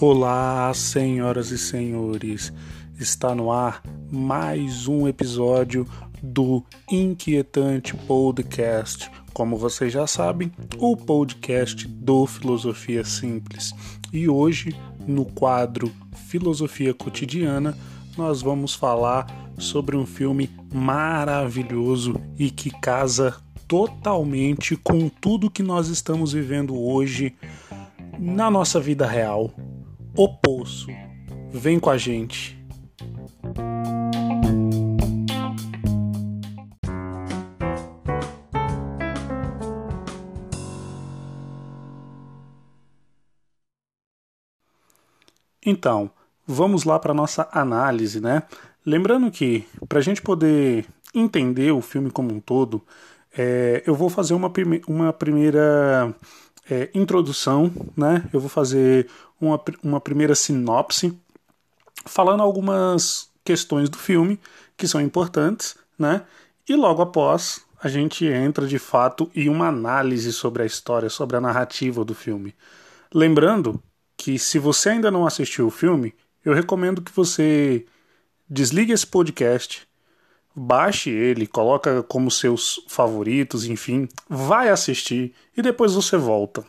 Olá, senhoras e senhores. Está no ar mais um episódio do Inquietante Podcast. Como vocês já sabem, o podcast do Filosofia Simples. E hoje, no quadro Filosofia Cotidiana, nós vamos falar sobre um filme maravilhoso e que casa totalmente com tudo que nós estamos vivendo hoje na nossa vida real, o Poço. Vem com a gente. Então, vamos lá para nossa análise, né? Lembrando que, para a gente poder entender o filme como um todo, é, eu vou fazer uma, prime uma primeira é, introdução, né? Eu vou fazer uma, uma primeira sinopse, falando algumas questões do filme que são importantes, né? E logo após a gente entra de fato em uma análise sobre a história, sobre a narrativa do filme. Lembrando que se você ainda não assistiu o filme, eu recomendo que você desligue esse podcast, baixe ele, coloca como seus favoritos, enfim, vai assistir e depois você volta.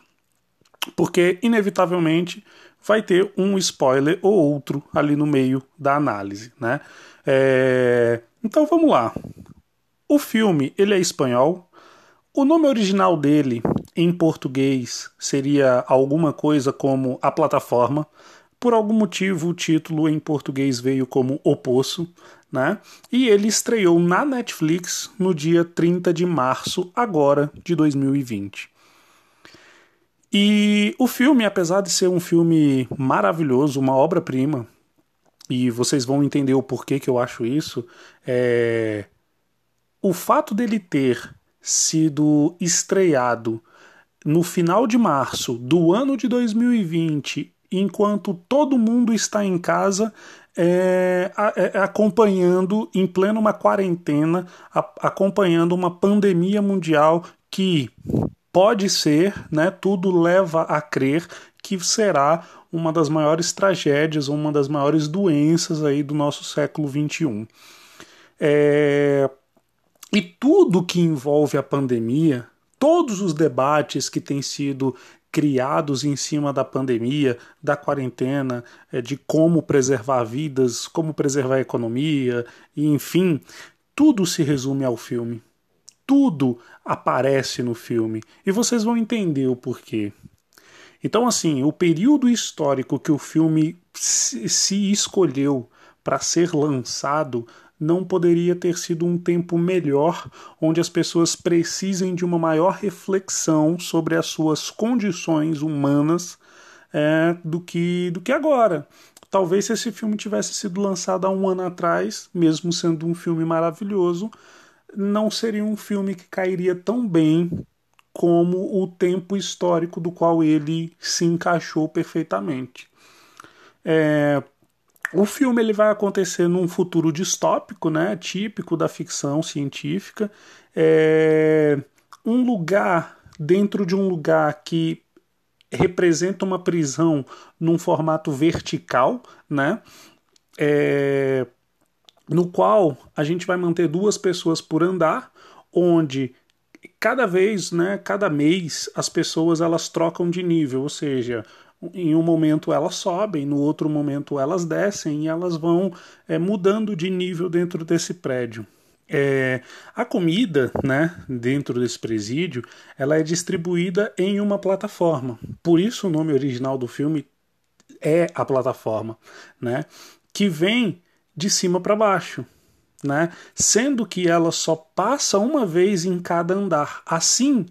Porque inevitavelmente vai ter um spoiler ou outro ali no meio da análise, né? É... Então vamos lá. O filme ele é espanhol. O nome original dele em português seria alguma coisa como A Plataforma. Por algum motivo, o título em português veio como O Poço, né? E ele estreou na Netflix no dia 30 de março, agora de 2020. E o filme, apesar de ser um filme maravilhoso, uma obra-prima, e vocês vão entender o porquê que eu acho isso, é... o fato dele ter sido estreado no final de março do ano de 2020, enquanto todo mundo está em casa é, é, acompanhando, em plena uma quarentena, a, acompanhando uma pandemia mundial que pode ser, né, tudo leva a crer que será uma das maiores tragédias, uma das maiores doenças aí do nosso século XXI. É, e tudo que envolve a pandemia todos os debates que têm sido criados em cima da pandemia, da quarentena, é, de como preservar vidas, como preservar a economia, e enfim, tudo se resume ao filme. Tudo aparece no filme e vocês vão entender o porquê. Então, assim, o período histórico que o filme se escolheu para ser lançado não poderia ter sido um tempo melhor onde as pessoas precisem de uma maior reflexão sobre as suas condições humanas é, do, que, do que agora. Talvez se esse filme tivesse sido lançado há um ano atrás, mesmo sendo um filme maravilhoso, não seria um filme que cairia tão bem como o tempo histórico do qual ele se encaixou perfeitamente. É, o filme ele vai acontecer num futuro distópico, né, típico da ficção científica, é um lugar dentro de um lugar que representa uma prisão num formato vertical, né, é, no qual a gente vai manter duas pessoas por andar, onde cada vez, né, cada mês as pessoas elas trocam de nível, ou seja, em um momento elas sobem, no outro momento elas descem e elas vão é, mudando de nível dentro desse prédio. É, a comida, né, dentro desse presídio, ela é distribuída em uma plataforma. Por isso o nome original do filme é a plataforma, né, que vem de cima para baixo, né, sendo que ela só passa uma vez em cada andar. Assim,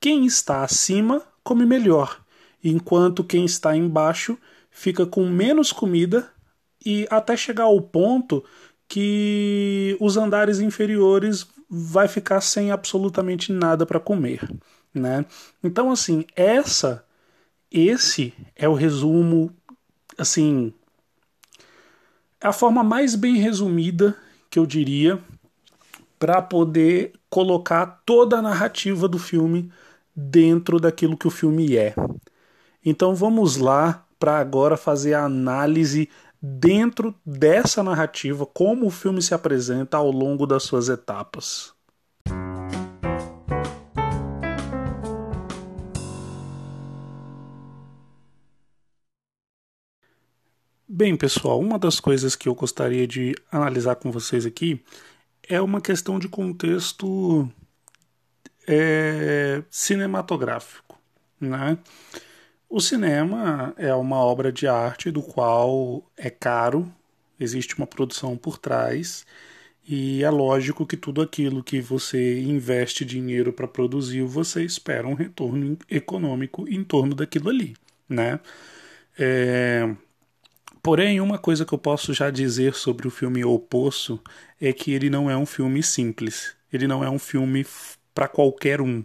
quem está acima come melhor enquanto quem está embaixo fica com menos comida e até chegar ao ponto que os andares inferiores vai ficar sem absolutamente nada para comer, né? Então assim, essa esse é o resumo assim, é a forma mais bem resumida que eu diria para poder colocar toda a narrativa do filme dentro daquilo que o filme é. Então vamos lá para agora fazer a análise dentro dessa narrativa, como o filme se apresenta ao longo das suas etapas. Bem, pessoal, uma das coisas que eu gostaria de analisar com vocês aqui é uma questão de contexto é, cinematográfico, né? O cinema é uma obra de arte do qual é caro, existe uma produção por trás e é lógico que tudo aquilo que você investe dinheiro para produzir, você espera um retorno econômico em torno daquilo ali, né? É, Porém, uma coisa que eu posso já dizer sobre o filme O Poço é que ele não é um filme simples. Ele não é um filme para qualquer um.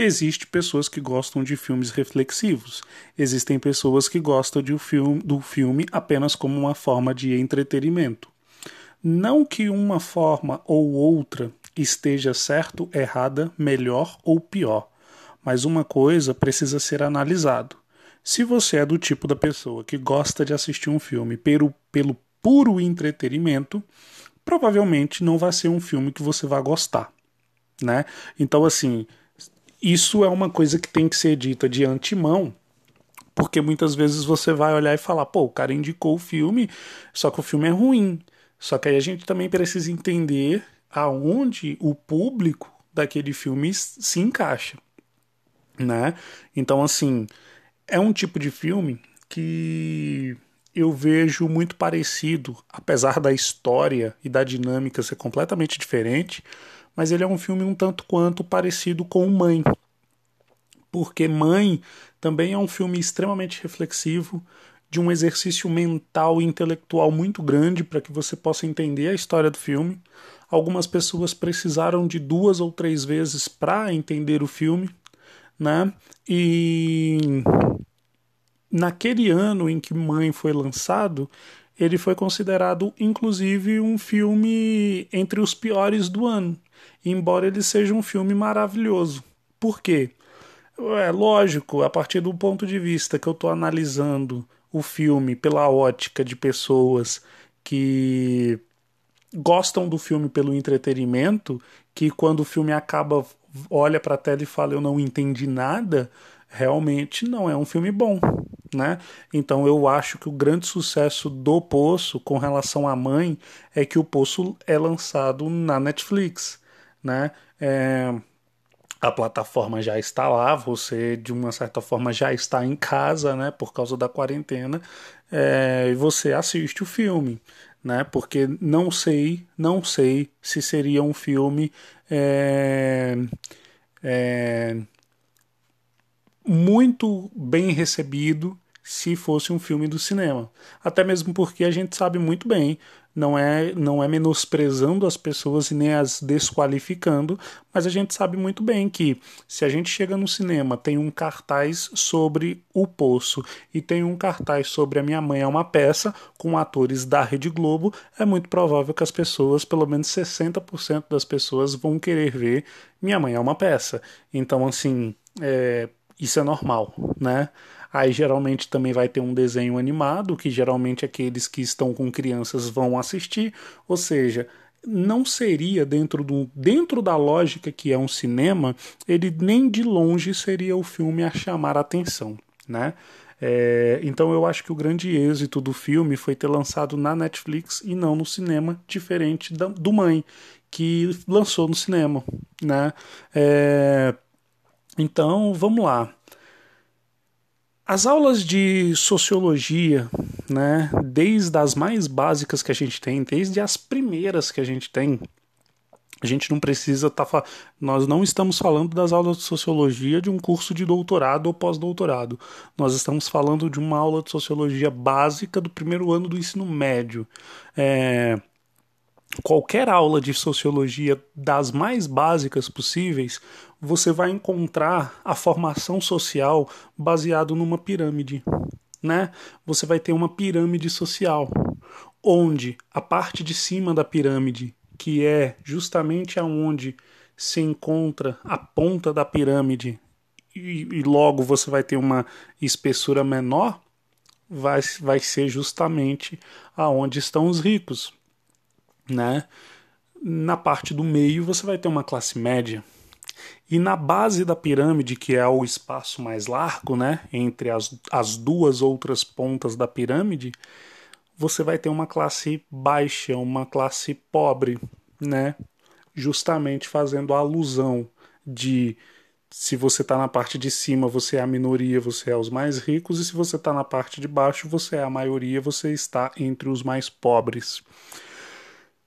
Existem pessoas que gostam de filmes reflexivos. Existem pessoas que gostam de um filme, do filme apenas como uma forma de entretenimento. Não que uma forma ou outra esteja certo, errada, melhor ou pior, mas uma coisa precisa ser analisado. Se você é do tipo da pessoa que gosta de assistir um filme pelo, pelo puro entretenimento, provavelmente não vai ser um filme que você vai gostar, né? Então, assim, isso é uma coisa que tem que ser dita de antemão, porque muitas vezes você vai olhar e falar, pô, o cara indicou o filme, só que o filme é ruim. Só que aí a gente também precisa entender aonde o público daquele filme se encaixa, né? Então, assim, é um tipo de filme que eu vejo muito parecido, apesar da história e da dinâmica ser completamente diferente, mas ele é um filme um tanto quanto parecido com Mãe. Porque Mãe também é um filme extremamente reflexivo, de um exercício mental e intelectual muito grande para que você possa entender a história do filme. Algumas pessoas precisaram de duas ou três vezes para entender o filme, né? E naquele ano em que Mãe foi lançado, ele foi considerado inclusive um filme entre os piores do ano, embora ele seja um filme maravilhoso. Por quê? É lógico, a partir do ponto de vista que eu estou analisando o filme pela ótica de pessoas que gostam do filme pelo entretenimento, que quando o filme acaba olha para a tela e fala eu não entendi nada, realmente não é um filme bom, né? Então eu acho que o grande sucesso do Poço com relação à mãe é que o Poço é lançado na Netflix, né? É, a plataforma já está lá, você de uma certa forma já está em casa, né? Por causa da quarentena, é, e você assiste o filme, né? Porque não sei, não sei se seria um filme é, é, muito bem recebido se fosse um filme do cinema. Até mesmo porque a gente sabe muito bem, não é, não é menosprezando as pessoas e nem as desqualificando, mas a gente sabe muito bem que se a gente chega no cinema, tem um cartaz sobre O Poço e tem um cartaz sobre A Minha Mãe é uma peça com atores da Rede Globo, é muito provável que as pessoas, pelo menos 60% das pessoas vão querer ver Minha Mãe é uma peça. Então, assim, é, isso é normal, né? Aí geralmente também vai ter um desenho animado, que geralmente aqueles que estão com crianças vão assistir, ou seja, não seria dentro do dentro da lógica que é um cinema, ele nem de longe seria o filme a chamar a atenção, né? É, então eu acho que o grande êxito do filme foi ter lançado na Netflix e não no cinema, diferente da, do Mãe, que lançou no cinema, né? É, então, vamos lá. As aulas de sociologia, né, desde as mais básicas que a gente tem, desde as primeiras que a gente tem, a gente não precisa estar. Tá, nós não estamos falando das aulas de sociologia de um curso de doutorado ou pós-doutorado. Nós estamos falando de uma aula de sociologia básica do primeiro ano do ensino médio. É, qualquer aula de sociologia das mais básicas possíveis, você vai encontrar a formação social baseado numa pirâmide, né? Você vai ter uma pirâmide social, onde a parte de cima da pirâmide, que é justamente aonde se encontra a ponta da pirâmide e, e logo você vai ter uma espessura menor, vai, vai ser justamente aonde estão os ricos, né? Na parte do meio você vai ter uma classe média. E na base da pirâmide, que é o espaço mais largo, né, entre as, as duas outras pontas da pirâmide, você vai ter uma classe baixa, uma classe pobre, né? Justamente fazendo a alusão de se você está na parte de cima, você é a minoria, você é os mais ricos, e se você está na parte de baixo, você é a maioria, você está entre os mais pobres.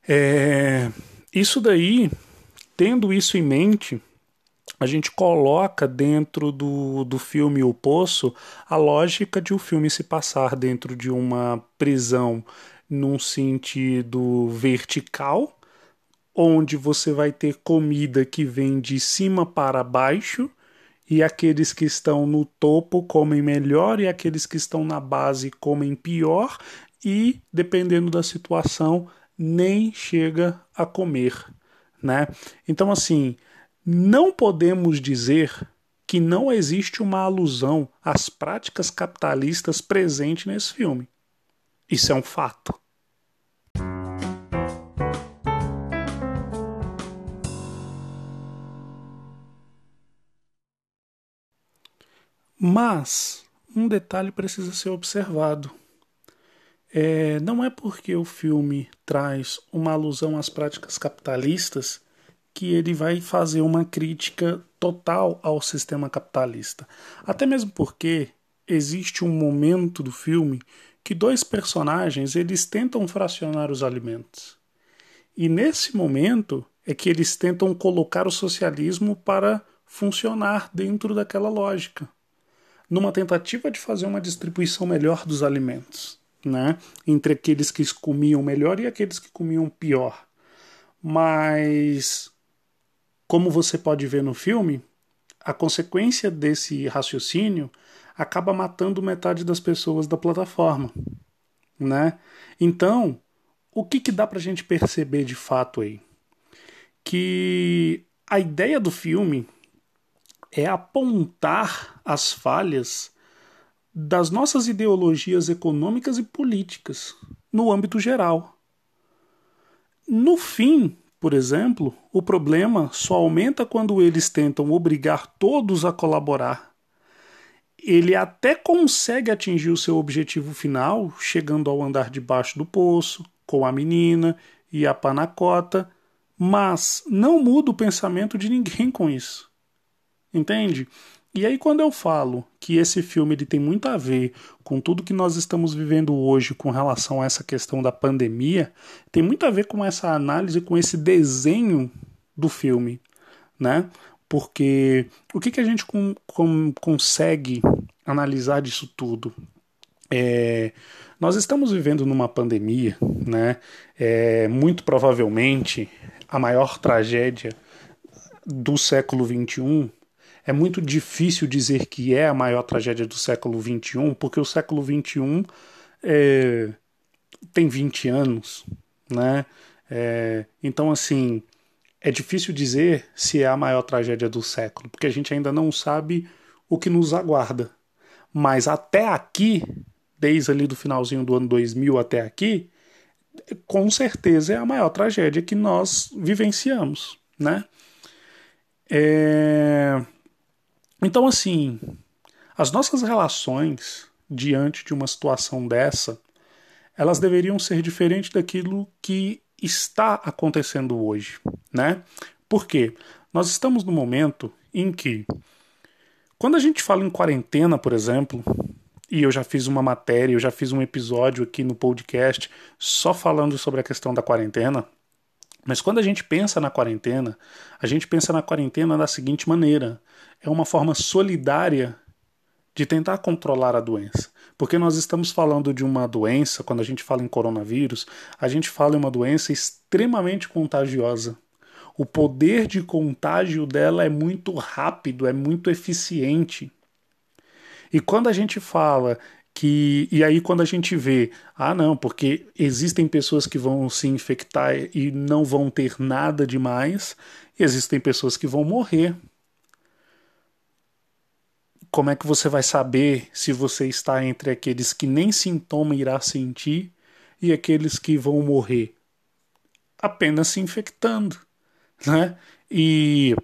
É... Isso daí, tendo isso em mente, a gente coloca dentro do, do filme O Poço a lógica de o filme se passar dentro de uma prisão num sentido vertical, onde você vai ter comida que vem de cima para baixo e aqueles que estão no topo comem melhor e aqueles que estão na base comem pior e dependendo da situação nem chega a comer, né? Então assim, não podemos dizer que não existe uma alusão às práticas capitalistas presente nesse filme. Isso é um fato. Mas um detalhe precisa ser observado. É, não é porque o filme traz uma alusão às práticas capitalistas que ele vai fazer uma crítica total ao sistema capitalista. Até mesmo porque existe um momento do filme que dois personagens eles tentam fracionar os alimentos. E nesse momento é que eles tentam colocar o socialismo para funcionar dentro daquela lógica, numa tentativa de fazer uma distribuição melhor dos alimentos, né? Entre aqueles que comiam melhor e aqueles que comiam pior. Mas como você pode ver no filme, a consequência desse raciocínio acaba matando metade das pessoas da plataforma, né? Então, o que, que dá para a gente perceber de fato aí? Que a ideia do filme é apontar as falhas das nossas ideologias econômicas e políticas no âmbito geral. No fim, por exemplo, o problema só aumenta quando eles tentam obrigar todos a colaborar. Ele até consegue atingir o seu objetivo final, chegando ao andar de baixo do poço, com a menina e a panacota, mas não muda o pensamento de ninguém com isso. Entende? E aí quando eu falo que esse filme ele tem muito a ver com tudo que nós estamos vivendo hoje com relação a essa questão da pandemia, tem muito a ver com essa análise, com esse desenho do filme, né? Porque o que, que a gente com, com, consegue analisar disso tudo? É, nós estamos vivendo numa pandemia, né? É, muito provavelmente a maior tragédia do século XXI é muito difícil dizer que é a maior tragédia do século XXI, porque o século XXI é, tem 20 anos, né? É, então, assim, é difícil dizer se é a maior tragédia do século, porque a gente ainda não sabe o que nos aguarda. Mas até aqui, desde ali do finalzinho do ano 2000 até aqui, com certeza é a maior tragédia que nós vivenciamos, né? É... Então, assim, as nossas relações diante de uma situação dessa, elas deveriam ser diferentes daquilo que está acontecendo hoje, né? Por quê? Nós estamos no momento em que, quando a gente fala em quarentena, por exemplo, e eu já fiz uma matéria, eu já fiz um episódio aqui no podcast só falando sobre a questão da quarentena, mas quando a gente pensa na quarentena, a gente pensa na quarentena da seguinte maneira: é uma forma solidária de tentar controlar a doença. Porque nós estamos falando de uma doença, quando a gente fala em coronavírus, a gente fala em uma doença extremamente contagiosa. O poder de contágio dela é muito rápido, é muito eficiente. E quando a gente fala que e aí quando a gente vê, ah não, porque existem pessoas que vão se infectar e não vão ter nada demais, existem pessoas que vão morrer. Como é que você vai saber se você está entre aqueles que nem sintoma irá sentir e aqueles que vão morrer? Apenas se infectando, né? E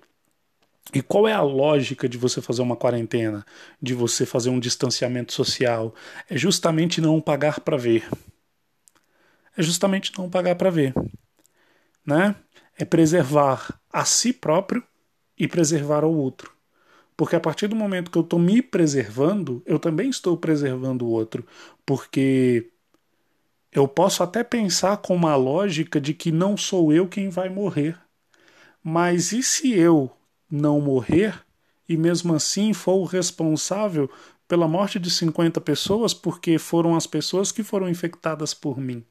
e qual é a lógica de você fazer uma quarentena, de você fazer um distanciamento social? É justamente não pagar para ver. É justamente não pagar para ver, né? É preservar a si próprio e preservar ao outro. Porque a partir do momento que eu estou me preservando, eu também estou preservando o outro. Porque eu posso até pensar com uma lógica de que não sou eu quem vai morrer. Mas e se eu não morrer e mesmo assim for o responsável pela morte de 50 pessoas porque foram as pessoas que foram infectadas por mim.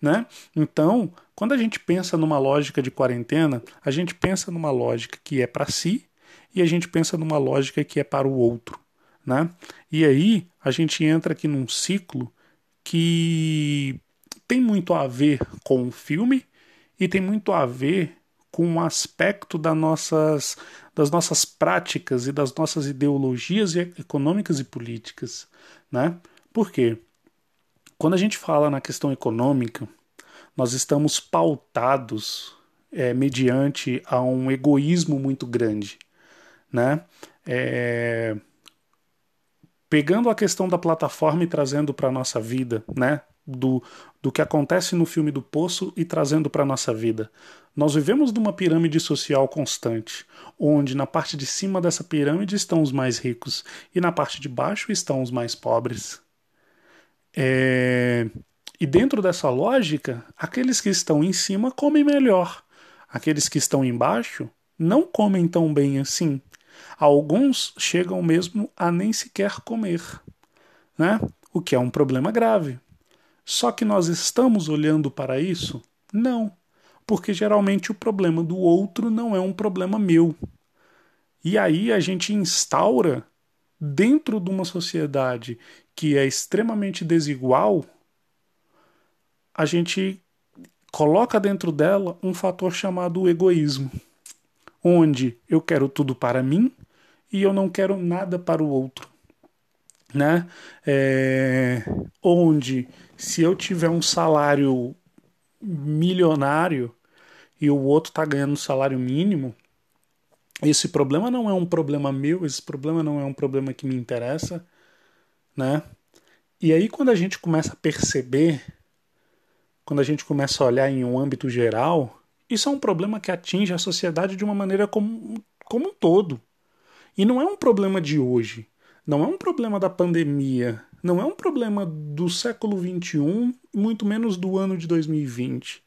Né? Então, quando a gente pensa numa lógica de quarentena, a gente pensa numa lógica que é para si e a gente pensa numa lógica que é para o outro. Né? E aí a gente entra aqui num ciclo que tem muito a ver com o filme e tem muito a ver com um aspecto das nossas, das nossas práticas e das nossas ideologias econômicas e políticas. Né? Por quê? Quando a gente fala na questão econômica, nós estamos pautados é, mediante a um egoísmo muito grande. Né? É, pegando a questão da plataforma e trazendo para a nossa vida, né? do, do que acontece no filme do Poço e trazendo para a nossa vida. Nós vivemos numa pirâmide social constante, onde na parte de cima dessa pirâmide estão os mais ricos e na parte de baixo estão os mais pobres. É... E dentro dessa lógica, aqueles que estão em cima comem melhor, aqueles que estão embaixo não comem tão bem assim. Alguns chegam mesmo a nem sequer comer, né? O que é um problema grave. Só que nós estamos olhando para isso? Não, porque geralmente o problema do outro não é um problema meu. E aí a gente instaura, dentro de uma sociedade que é extremamente desigual, a gente coloca dentro dela um fator chamado egoísmo, onde eu quero tudo para mim e eu não quero nada para o outro. Né? É, onde se eu tiver um salário milionário e o outro está ganhando um salário mínimo, esse problema não é um problema meu, esse problema não é um problema que me interessa, né? E aí quando a gente começa a perceber, quando a gente começa a olhar em um âmbito geral, isso é um problema que atinge a sociedade de uma maneira como, como um todo. E não é um problema de hoje, não é um problema da pandemia, não é um problema do século XXI, muito menos do ano de 2020.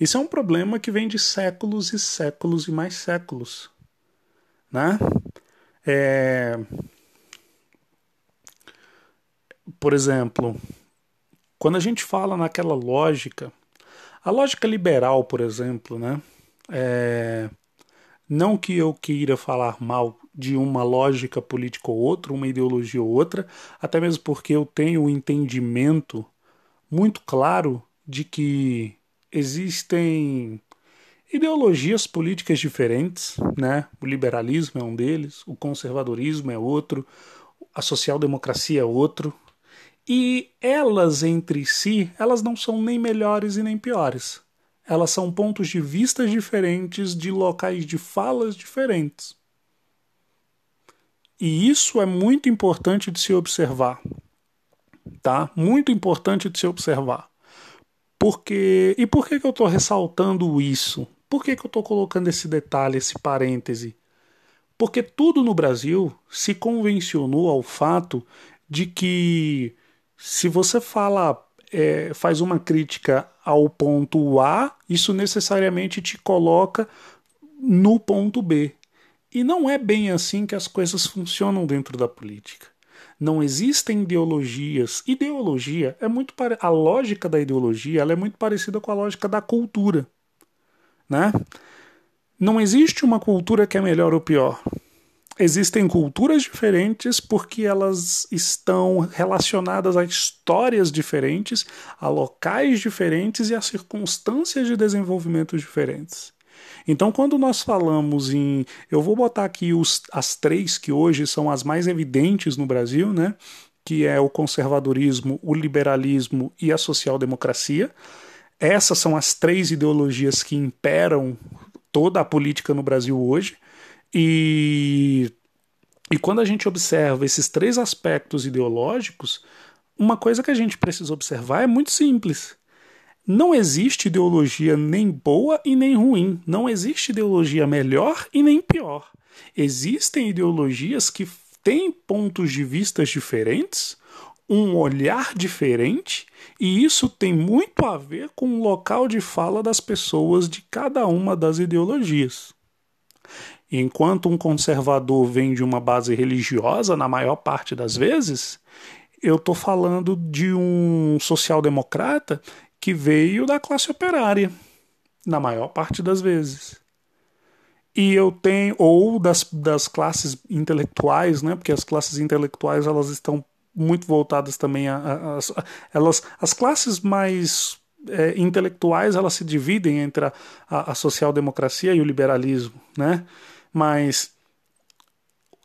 Isso é um problema que vem de séculos e séculos e mais séculos. Né? É... Por exemplo, quando a gente fala naquela lógica, a lógica liberal, por exemplo, né? É... Não que eu queira falar mal de uma lógica política ou outra, uma ideologia ou outra, até mesmo porque eu tenho o um entendimento muito claro de que existem ideologias políticas diferentes, né? O liberalismo é um deles, o conservadorismo é outro, a social-democracia é outro, e elas entre si, elas não são nem melhores e nem piores. Elas são pontos de vista diferentes de locais de falas diferentes. E isso é muito importante de se observar. Tá? Muito importante de se observar. Porque e por que, que eu estou ressaltando isso? Por que, que eu estou colocando esse detalhe, esse parêntese? Porque tudo no Brasil se convencionou ao fato de que se você fala, é, faz uma crítica ao ponto A, isso necessariamente te coloca no ponto B. E não é bem assim que as coisas funcionam dentro da política. Não existem ideologias. Ideologia é muito pare... a lógica da ideologia, ela é muito parecida com a lógica da cultura, né? Não existe uma cultura que é melhor ou pior. existem culturas diferentes porque elas estão relacionadas a histórias diferentes, a locais diferentes e a circunstâncias de desenvolvimento diferentes. Então, quando nós falamos em. Eu vou botar aqui os, as três que hoje são as mais evidentes no Brasil, né? Que é o conservadorismo, o liberalismo e a social-democracia. Essas são as três ideologias que imperam toda a política no Brasil hoje. E, e quando a gente observa esses três aspectos ideológicos, uma coisa que a gente precisa observar é muito simples. Não existe ideologia nem boa e nem ruim. Não existe ideologia melhor e nem pior. Existem ideologias que têm pontos de vista diferentes, um olhar diferente, e isso tem muito a ver com o local de fala das pessoas de cada uma das ideologias. Enquanto um conservador vem de uma base religiosa, na maior parte das vezes, eu estou falando de um social-democrata que veio da classe operária, na maior parte das vezes. E eu tenho, ou das, das classes intelectuais, né? Porque as classes intelectuais elas estão muito voltadas também a, a, a elas, as classes mais é, intelectuais elas se dividem entre a, a, social-democracia e o liberalismo, né? Mas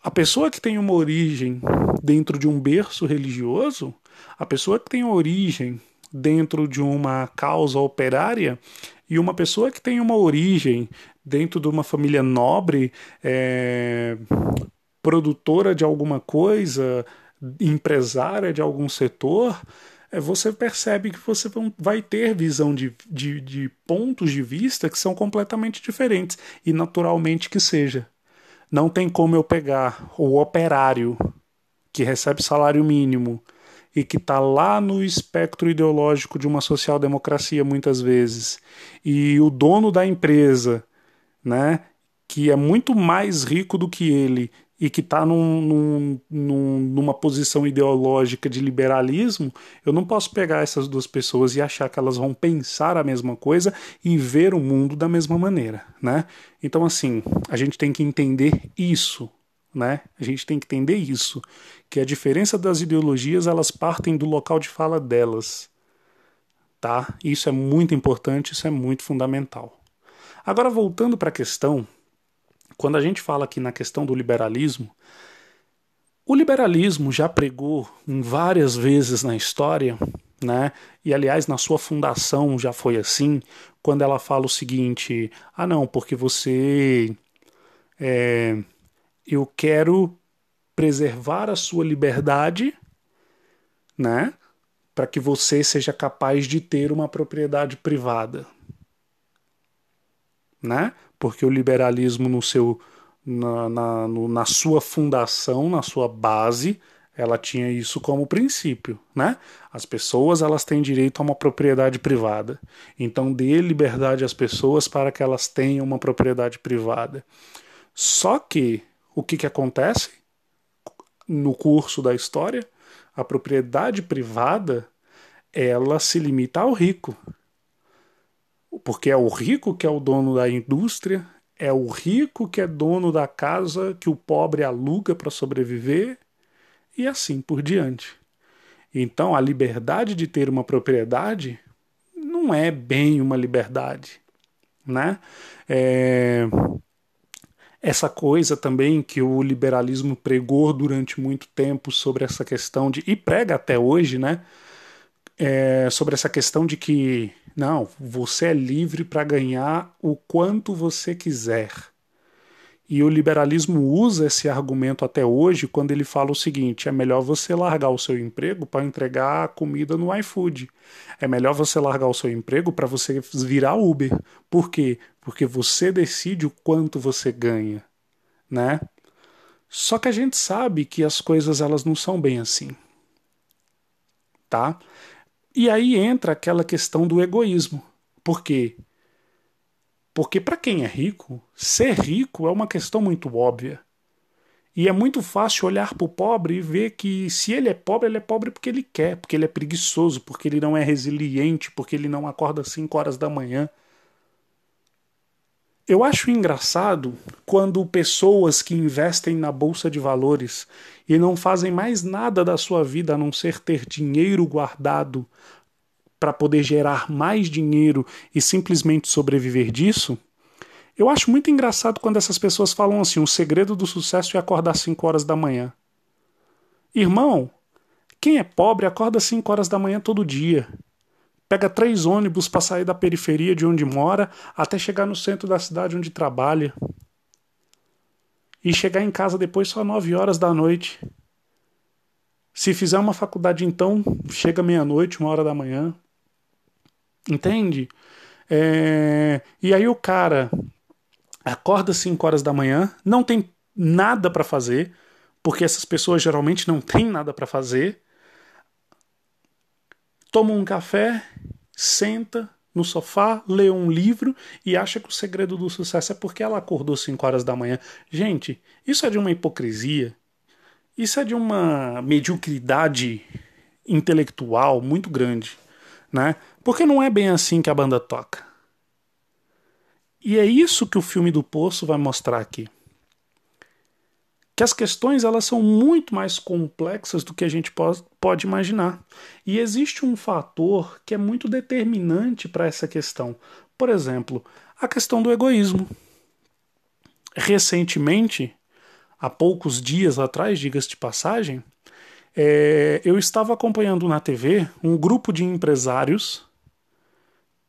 a pessoa que tem uma origem dentro de um berço religioso, a pessoa que tem origem dentro de uma causa operária e uma pessoa que tem uma origem dentro de uma família nobre, é, produtora de alguma coisa, empresária de algum setor, é, você percebe que você vai ter visão de, de, de pontos de vista que são completamente diferentes, e naturalmente que seja. Não tem como eu pegar o operário que recebe salário mínimo e que está lá no espectro ideológico de uma social-democracia muitas vezes, e o dono da empresa, né, que é muito mais rico do que ele e que está num, num, num, numa posição ideológica de liberalismo, eu não posso pegar essas duas pessoas e achar que elas vão pensar a mesma coisa e ver o mundo da mesma maneira, né? Então, assim, a gente tem que entender isso, né? A gente tem que entender isso, que a diferença das ideologias elas partem do local de fala delas, tá? Isso é muito importante, isso é muito fundamental. Agora voltando para a questão, quando a gente fala aqui na questão do liberalismo, o liberalismo já pregou várias vezes na história, né? E aliás, na sua fundação já foi assim, quando ela fala o seguinte: ah, não, porque você é, eu quero preservar a sua liberdade, né? Para que você seja capaz de ter uma propriedade privada, né? Porque o liberalismo no seu na, na, no, na sua fundação, na sua base, ela tinha isso como princípio, né? As pessoas elas têm direito a uma propriedade privada. Então dê liberdade às pessoas para que elas tenham uma propriedade privada. Só que o que, que acontece no curso da história? A propriedade privada ela se limita ao rico. Porque é o rico que é o dono da indústria, é o rico que é dono da casa que o pobre aluga para sobreviver e assim por diante. Então a liberdade de ter uma propriedade não é bem uma liberdade, né? É, essa coisa também que o liberalismo pregou durante muito tempo sobre essa questão de e prega até hoje, né? É, sobre essa questão de que não, você é livre para ganhar o quanto você quiser. E o liberalismo usa esse argumento até hoje quando ele fala o seguinte: é melhor você largar o seu emprego para entregar comida no iFood. É melhor você largar o seu emprego para você virar Uber. Por quê? porque você decide o quanto você ganha, né? Só que a gente sabe que as coisas elas não são bem assim. Tá? E aí entra aquela questão do egoísmo. Por quê? Porque para quem é rico, ser rico é uma questão muito óbvia. E é muito fácil olhar para o pobre e ver que se ele é pobre, ele é pobre porque ele quer, porque ele é preguiçoso, porque ele não é resiliente, porque ele não acorda às 5 horas da manhã. Eu acho engraçado quando pessoas que investem na bolsa de valores e não fazem mais nada da sua vida a não ser ter dinheiro guardado para poder gerar mais dinheiro e simplesmente sobreviver disso. Eu acho muito engraçado quando essas pessoas falam assim: o segredo do sucesso é acordar 5 horas da manhã. Irmão, quem é pobre acorda 5 horas da manhã todo dia. Pega três ônibus para sair da periferia de onde mora até chegar no centro da cidade onde trabalha. E chegar em casa depois só 9 horas da noite. Se fizer uma faculdade, então, chega meia-noite, uma hora da manhã. Entende? É... E aí o cara acorda 5 horas da manhã, não tem nada para fazer, porque essas pessoas geralmente não têm nada para fazer. Toma um café, senta no sofá, lê um livro e acha que o segredo do sucesso é porque ela acordou 5 horas da manhã. Gente, isso é de uma hipocrisia. Isso é de uma mediocridade intelectual muito grande, né? Porque não é bem assim que a banda toca. E é isso que o filme do Poço vai mostrar aqui. Que as questões elas são muito mais complexas do que a gente pode imaginar. E existe um fator que é muito determinante para essa questão. Por exemplo, a questão do egoísmo. Recentemente, há poucos dias atrás, diga-se de passagem, é, eu estava acompanhando na TV um grupo de empresários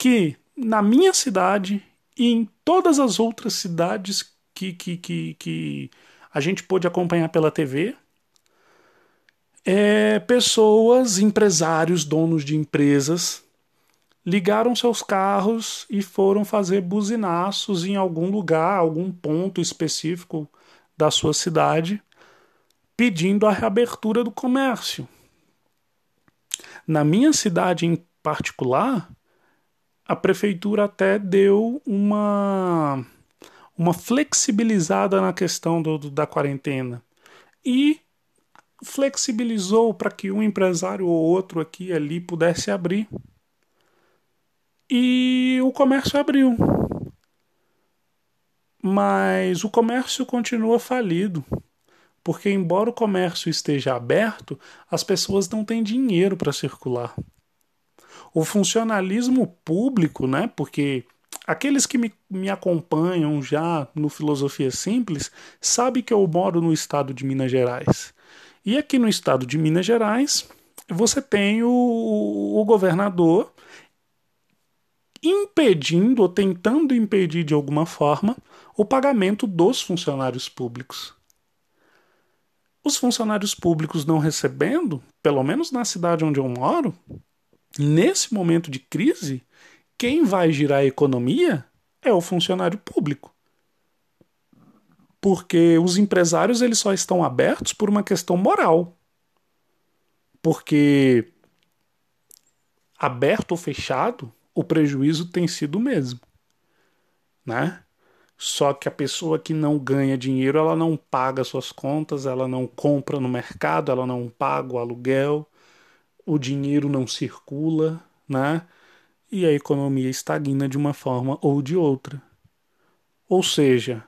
que, na minha cidade e em todas as outras cidades que, que, que, que a gente pôde acompanhar pela TV, é, pessoas, empresários, donos de empresas, ligaram seus carros e foram fazer buzinaços em algum lugar, algum ponto específico da sua cidade, pedindo a reabertura do comércio. Na minha cidade em particular, a prefeitura até deu uma, uma flexibilizada na questão do, do da quarentena. E flexibilizou para que um empresário ou outro aqui ali pudesse abrir. E o comércio abriu. Mas o comércio continua falido. Porque, embora o comércio esteja aberto, as pessoas não têm dinheiro para circular o funcionalismo público, né? Porque aqueles que me, me acompanham já no Filosofia Simples sabem que eu moro no estado de Minas Gerais. E aqui no estado de Minas Gerais, você tem o, o governador impedindo ou tentando impedir de alguma forma o pagamento dos funcionários públicos. Os funcionários públicos não recebendo, pelo menos na cidade onde eu moro, nesse momento de crise, quem vai girar a economia é o funcionário público. Porque os empresários eles só estão abertos por uma questão moral. Porque aberto ou fechado, o prejuízo tem sido o mesmo, né? Só que a pessoa que não ganha dinheiro, ela não paga suas contas, ela não compra no mercado, ela não paga o aluguel, o dinheiro não circula, né? E a economia estagna de uma forma ou de outra. Ou seja,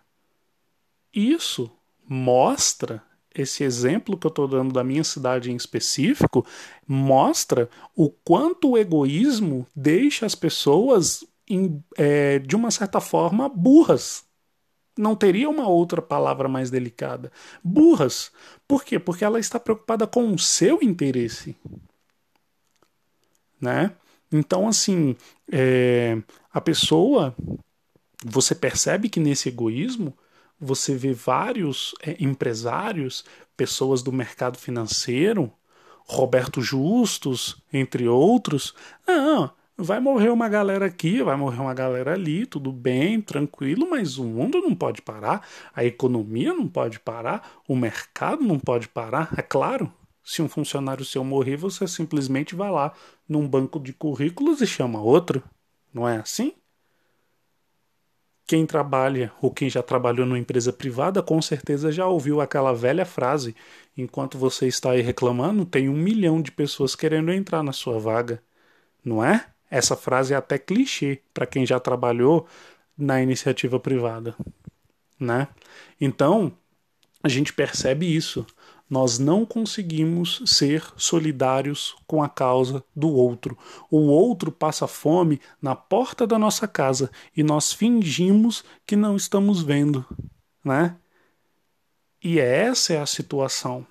isso mostra esse exemplo que eu estou dando da minha cidade em específico mostra o quanto o egoísmo deixa as pessoas em, é, de uma certa forma burras. Não teria uma outra palavra mais delicada. Burras. Por quê? Porque ela está preocupada com o seu interesse né? Então, assim, é, a pessoa, você percebe que nesse egoísmo, você vê vários é, empresários, pessoas do mercado financeiro, Roberto Justus, entre outros. Não, vai morrer uma galera aqui, vai morrer uma galera ali, tudo bem, tranquilo, mas o mundo não pode parar, a economia não pode parar, o mercado não pode parar, é claro. Se um funcionário seu morrer, você simplesmente vai lá num banco de currículos e chama outro. Não é assim? Quem trabalha ou quem já trabalhou numa empresa privada com certeza já ouviu aquela velha frase: enquanto você está aí reclamando, tem um milhão de pessoas querendo entrar na sua vaga. Não é? Essa frase é até clichê para quem já trabalhou na iniciativa privada, né? Então, a gente percebe isso. Nós não conseguimos ser solidários com a causa do outro. O outro passa fome na porta da nossa casa e nós fingimos que não estamos vendo, né? E essa é a situação.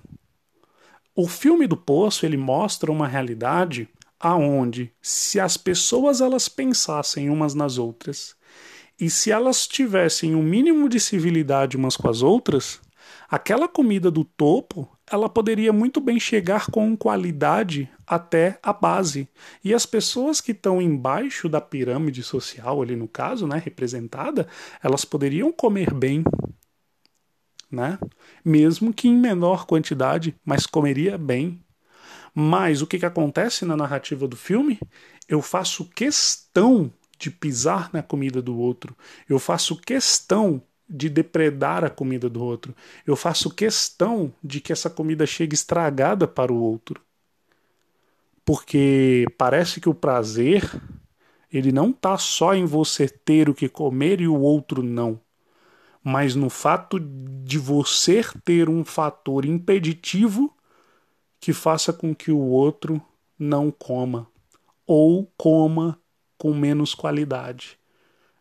O filme do Poço ele mostra uma realidade aonde se as pessoas elas pensassem umas nas outras e se elas tivessem o um mínimo de civilidade umas com as outras, aquela comida do topo ela poderia muito bem chegar com qualidade até a base. E as pessoas que estão embaixo da pirâmide social, ali no caso, né, representada, elas poderiam comer bem, né? Mesmo que em menor quantidade, mas comeria bem. Mas o que, que acontece na narrativa do filme? Eu faço questão de pisar na comida do outro. Eu faço questão de depredar a comida do outro. Eu faço questão de que essa comida chegue estragada para o outro. Porque parece que o prazer ele não está só em você ter o que comer e o outro não, mas no fato de você ter um fator impeditivo que faça com que o outro não coma ou coma com menos qualidade,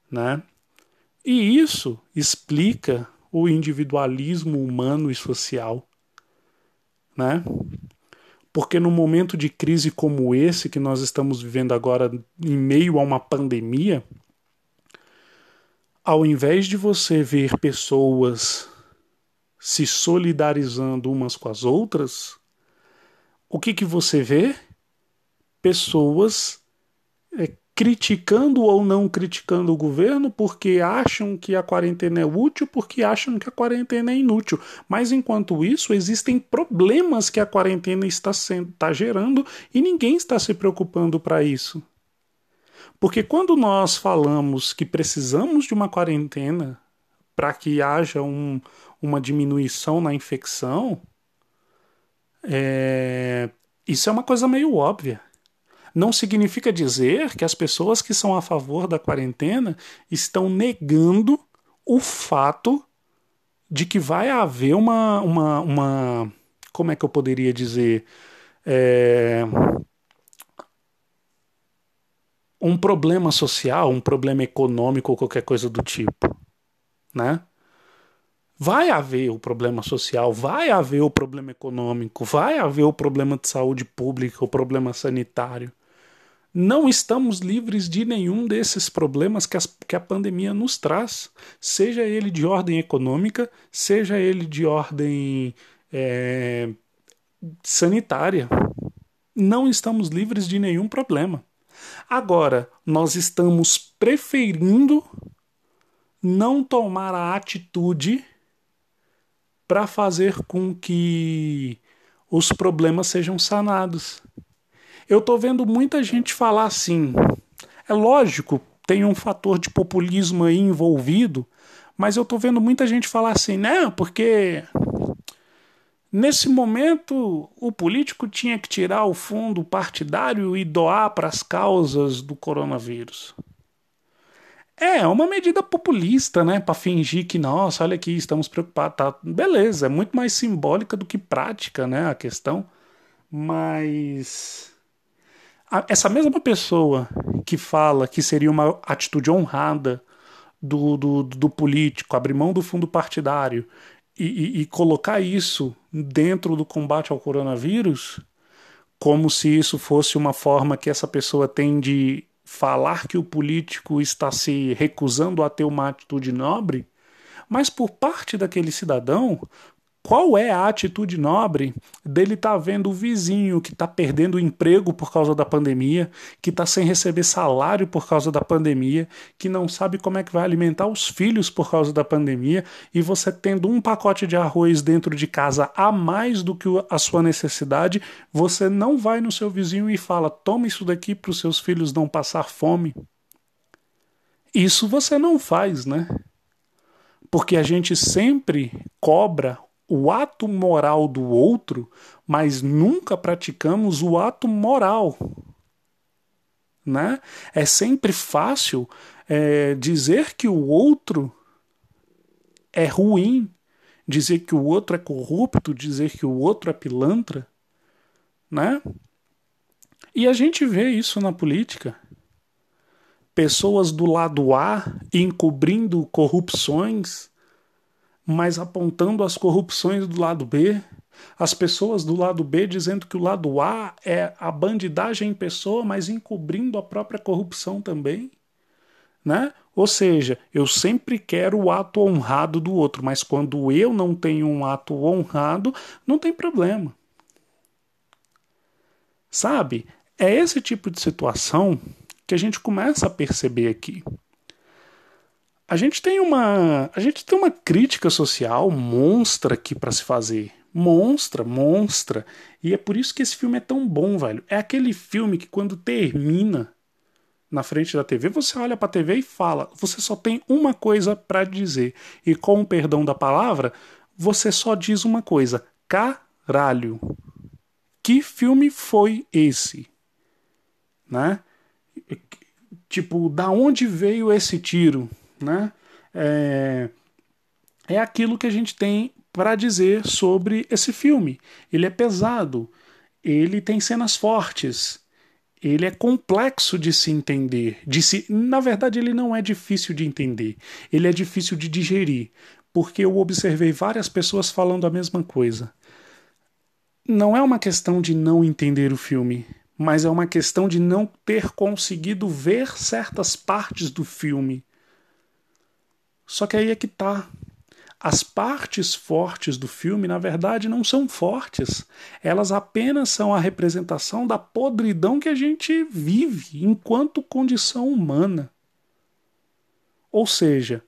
né? E isso explica o individualismo humano e social, né? Porque no momento de crise como esse que nós estamos vivendo agora, em meio a uma pandemia, ao invés de você ver pessoas se solidarizando umas com as outras, o que, que você vê? Pessoas é, criticando ou não criticando o governo porque acham que a quarentena é útil, porque acham que a quarentena é inútil. Mas enquanto isso, existem problemas que a quarentena está, sendo, está gerando e ninguém está se preocupando para isso. Porque quando nós falamos que precisamos de uma quarentena para que haja um, uma diminuição na infecção, é, isso é uma coisa meio óbvia não significa dizer que as pessoas que são a favor da quarentena estão negando o fato de que vai haver uma. uma, uma como é que eu poderia dizer? É, um problema social, um problema econômico ou qualquer coisa do tipo. Né? Vai haver o problema social, vai haver o problema econômico, vai haver o problema de saúde pública, o problema sanitário não estamos livres de nenhum desses problemas que, as, que a pandemia nos traz, seja ele de ordem econômica, seja ele de ordem é, sanitária. Não estamos livres de nenhum problema. Agora, nós estamos preferindo não tomar a atitude para fazer com que os problemas sejam sanados. Eu estou vendo muita gente falar assim. É lógico, tem um fator de populismo aí envolvido, mas eu estou vendo muita gente falar assim, né? Porque nesse momento o político tinha que tirar o fundo partidário e doar para as causas do coronavírus. É, uma medida populista, né? Para fingir que, nossa, olha aqui, estamos preocupados. Tá. Beleza, é muito mais simbólica do que prática, né? A questão. Mas essa mesma pessoa que fala que seria uma atitude honrada do, do, do político abrir mão do fundo partidário e, e, e, colocar isso dentro do combate ao coronavírus, como se isso fosse uma forma que essa pessoa tem de falar que o político está se recusando a ter uma atitude nobre, mas por parte daquele cidadão, qual é a atitude nobre dele estar tá vendo o vizinho que está perdendo o emprego por causa da pandemia, que está sem receber salário por causa da pandemia, que não sabe como é que vai alimentar os filhos por causa da pandemia, e você tendo um pacote de arroz dentro de casa a mais do que a sua necessidade, você não vai no seu vizinho e fala: toma isso daqui para os seus filhos não passar fome. Isso você não faz, né? Porque a gente sempre cobra o ato moral do outro, mas nunca praticamos o ato moral. Né? É sempre fácil é, dizer que o outro é ruim, dizer que o outro é corrupto, dizer que o outro é pilantra, né? E a gente vê isso na política. Pessoas do lado A encobrindo corrupções, mas apontando as corrupções do lado B. As pessoas do lado B dizendo que o lado A é a bandidagem em pessoa, mas encobrindo a própria corrupção também. Né? Ou seja, eu sempre quero o ato honrado do outro, mas quando eu não tenho um ato honrado, não tem problema. Sabe? É esse tipo de situação que a gente começa a perceber aqui. A gente tem uma, a gente tem uma crítica social monstra aqui para se fazer. Monstra, monstra. E é por isso que esse filme é tão bom, velho. É aquele filme que quando termina, na frente da TV, você olha para a TV e fala, você só tem uma coisa para dizer. E com o perdão da palavra, você só diz uma coisa: caralho. Que filme foi esse? Né? Tipo, da onde veio esse tiro, né? É, é aquilo que a gente tem para dizer sobre esse filme. Ele é pesado, ele tem cenas fortes, ele é complexo de se entender. De se... Na verdade, ele não é difícil de entender. Ele é difícil de digerir. Porque eu observei várias pessoas falando a mesma coisa. Não é uma questão de não entender o filme, mas é uma questão de não ter conseguido ver certas partes do filme. Só que aí é que tá. As partes fortes do filme, na verdade, não são fortes. Elas apenas são a representação da podridão que a gente vive enquanto condição humana. Ou seja,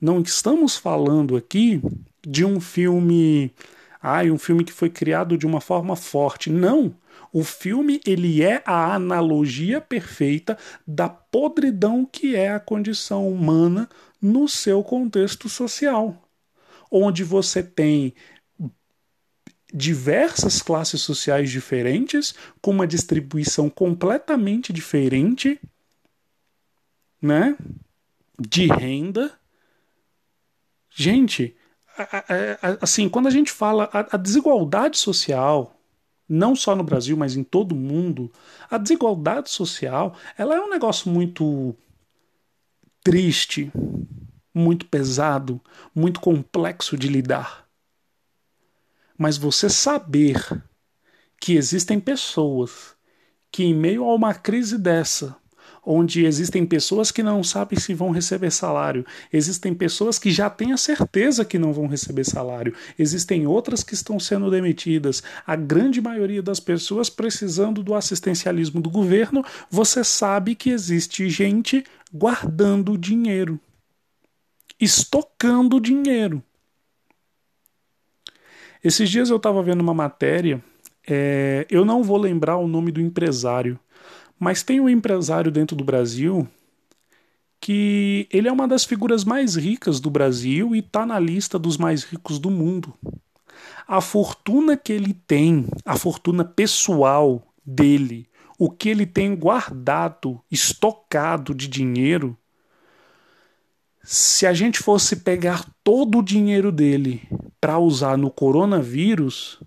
não estamos falando aqui de um filme, ai, um filme que foi criado de uma forma forte. Não. O filme ele é a analogia perfeita da podridão que é a condição humana no seu contexto social onde você tem diversas classes sociais diferentes, com uma distribuição completamente diferente, né? De renda. Gente, assim, quando a gente fala a desigualdade social, não só no Brasil, mas em todo o mundo, a desigualdade social, ela é um negócio muito triste, muito pesado, muito complexo de lidar. Mas você saber que existem pessoas que, em meio a uma crise dessa, onde existem pessoas que não sabem se vão receber salário, existem pessoas que já têm a certeza que não vão receber salário, existem outras que estão sendo demitidas, a grande maioria das pessoas precisando do assistencialismo do governo, você sabe que existe gente guardando dinheiro. Estocando dinheiro. Esses dias eu estava vendo uma matéria, é, eu não vou lembrar o nome do empresário, mas tem um empresário dentro do Brasil que ele é uma das figuras mais ricas do Brasil e está na lista dos mais ricos do mundo. A fortuna que ele tem, a fortuna pessoal dele, o que ele tem guardado, estocado de dinheiro, se a gente fosse pegar todo o dinheiro dele para usar no coronavírus,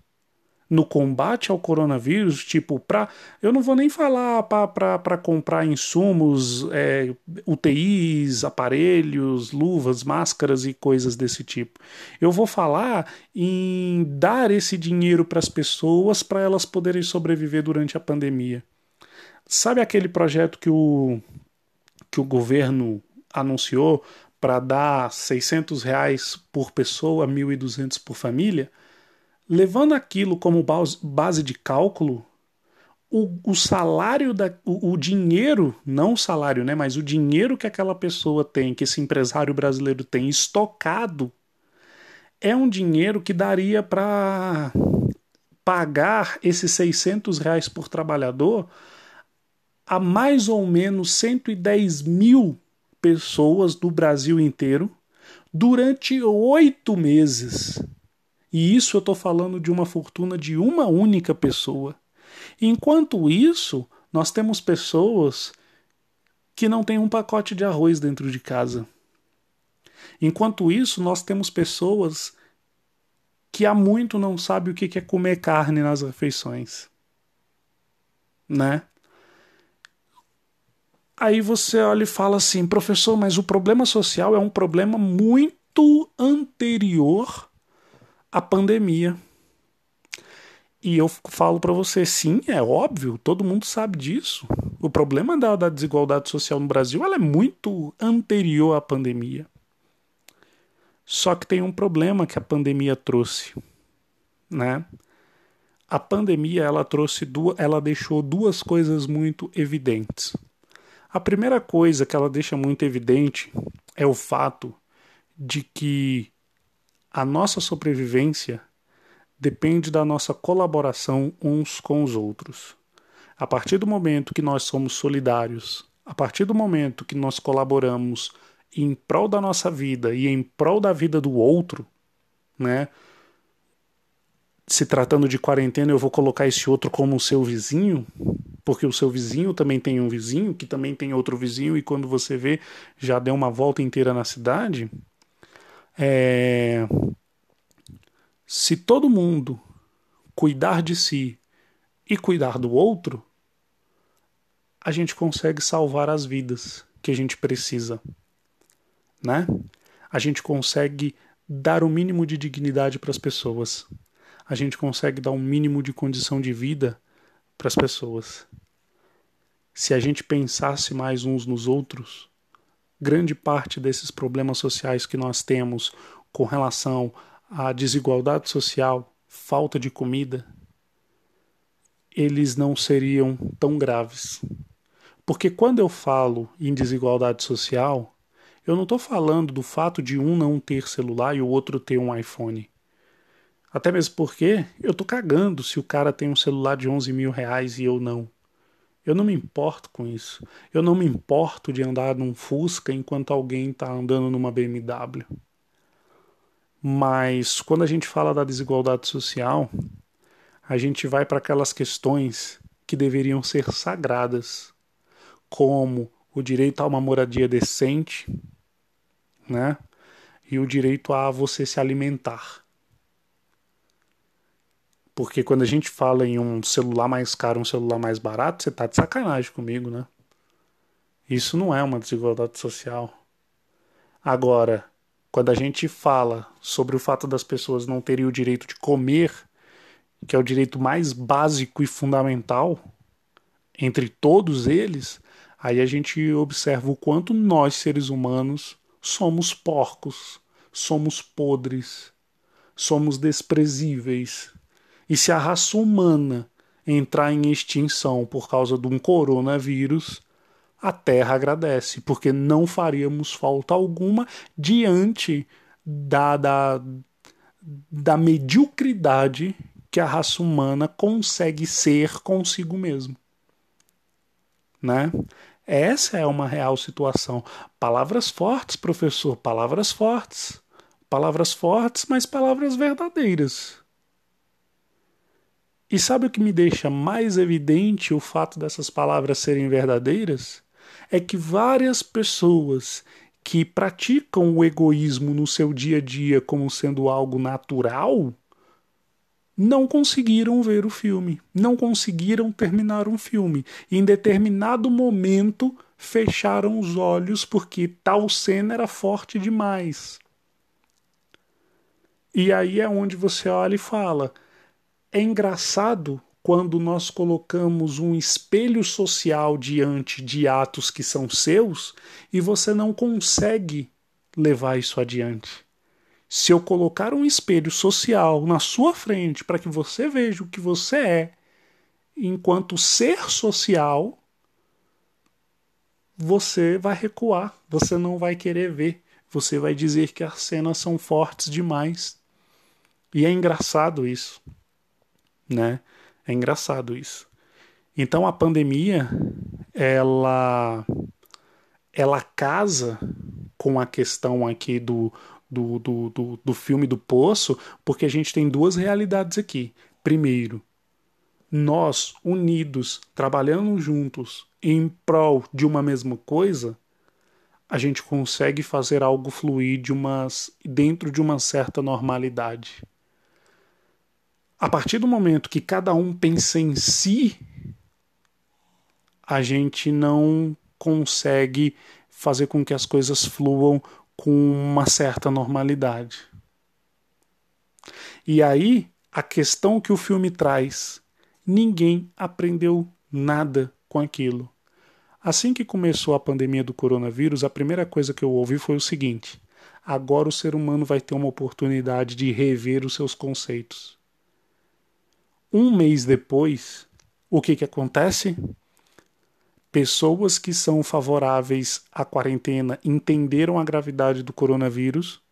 no combate ao coronavírus, tipo, para. Eu não vou nem falar para comprar insumos, é, UTIs, aparelhos, luvas, máscaras e coisas desse tipo. Eu vou falar em dar esse dinheiro para as pessoas para elas poderem sobreviver durante a pandemia. Sabe aquele projeto que o, que o governo anunciou para dar 600 reais por pessoa, 1.200 por família, levando aquilo como base de cálculo, o, o salário, da, o, o, dinheiro, não o salário, né, mas o dinheiro que aquela pessoa tem, que esse empresário brasileiro tem estocado, é um dinheiro que daria para pagar esses 600 reais por trabalhador a mais ou menos 110 mil pessoas do Brasil inteiro durante oito meses. E isso eu estou falando de uma fortuna de uma única pessoa. Enquanto isso, nós temos pessoas que não tem um pacote de arroz dentro de casa. Enquanto isso, nós temos pessoas que há muito não sabem o que é comer carne nas refeições. Né? Aí você olha e fala assim, professor, mas o problema social é um problema muito anterior à pandemia. E eu falo para você, sim, é óbvio, todo mundo sabe disso. O problema da, da desigualdade social no Brasil ela é muito anterior à pandemia. Só que tem um problema que a pandemia trouxe, né? A pandemia ela trouxe duas, ela deixou duas coisas muito evidentes. A primeira coisa que ela deixa muito evidente é o fato de que a nossa sobrevivência depende da nossa colaboração uns com os outros. A partir do momento que nós somos solidários, a partir do momento que nós colaboramos em prol da nossa vida e em prol da vida do outro, né? Se tratando de quarentena, eu vou colocar esse outro como o seu vizinho, porque o seu vizinho também tem um vizinho, que também tem outro vizinho, e quando você vê, já deu uma volta inteira na cidade. É... Se todo mundo cuidar de si e cuidar do outro, a gente consegue salvar as vidas que a gente precisa, né? A gente consegue dar o mínimo de dignidade para as pessoas. A gente consegue dar um mínimo de condição de vida para as pessoas. Se a gente pensasse mais uns nos outros, grande parte desses problemas sociais que nós temos com relação à desigualdade social, falta de comida, eles não seriam tão graves. Porque quando eu falo em desigualdade social, eu não estou falando do fato de um não ter celular e o outro ter um iPhone. Até mesmo porque eu tô cagando se o cara tem um celular de 11 mil reais e eu não. Eu não me importo com isso. Eu não me importo de andar num Fusca enquanto alguém está andando numa BMW. Mas quando a gente fala da desigualdade social, a gente vai para aquelas questões que deveriam ser sagradas, como o direito a uma moradia decente, né? E o direito a você se alimentar. Porque quando a gente fala em um celular mais caro, um celular mais barato, você tá de sacanagem comigo, né? Isso não é uma desigualdade social. Agora, quando a gente fala sobre o fato das pessoas não terem o direito de comer, que é o direito mais básico e fundamental entre todos eles, aí a gente observa o quanto nós, seres humanos, somos porcos, somos podres, somos desprezíveis e se a raça humana entrar em extinção por causa de um coronavírus, a Terra agradece, porque não faríamos falta alguma diante da, da, da mediocridade que a raça humana consegue ser consigo mesmo. Né? Essa é uma real situação. Palavras fortes, professor, palavras fortes. Palavras fortes, mas palavras verdadeiras. E sabe o que me deixa mais evidente o fato dessas palavras serem verdadeiras? É que várias pessoas que praticam o egoísmo no seu dia a dia como sendo algo natural não conseguiram ver o filme, não conseguiram terminar um filme. E em determinado momento fecharam os olhos porque tal cena era forte demais. E aí é onde você olha e fala: é engraçado quando nós colocamos um espelho social diante de atos que são seus e você não consegue levar isso adiante. Se eu colocar um espelho social na sua frente para que você veja o que você é, enquanto ser social, você vai recuar, você não vai querer ver, você vai dizer que as cenas são fortes demais. E é engraçado isso né? É engraçado isso. Então a pandemia, ela ela casa com a questão aqui do, do, do, do, do filme do Poço, porque a gente tem duas realidades aqui. Primeiro, nós unidos, trabalhando juntos em prol de uma mesma coisa, a gente consegue fazer algo fluir de umas, dentro de uma certa normalidade. A partir do momento que cada um pensa em si, a gente não consegue fazer com que as coisas fluam com uma certa normalidade. E aí, a questão que o filme traz ninguém aprendeu nada com aquilo. Assim que começou a pandemia do coronavírus, a primeira coisa que eu ouvi foi o seguinte: agora o ser humano vai ter uma oportunidade de rever os seus conceitos. Um mês depois, o que, que acontece? Pessoas que são favoráveis à quarentena entenderam a gravidade do coronavírus,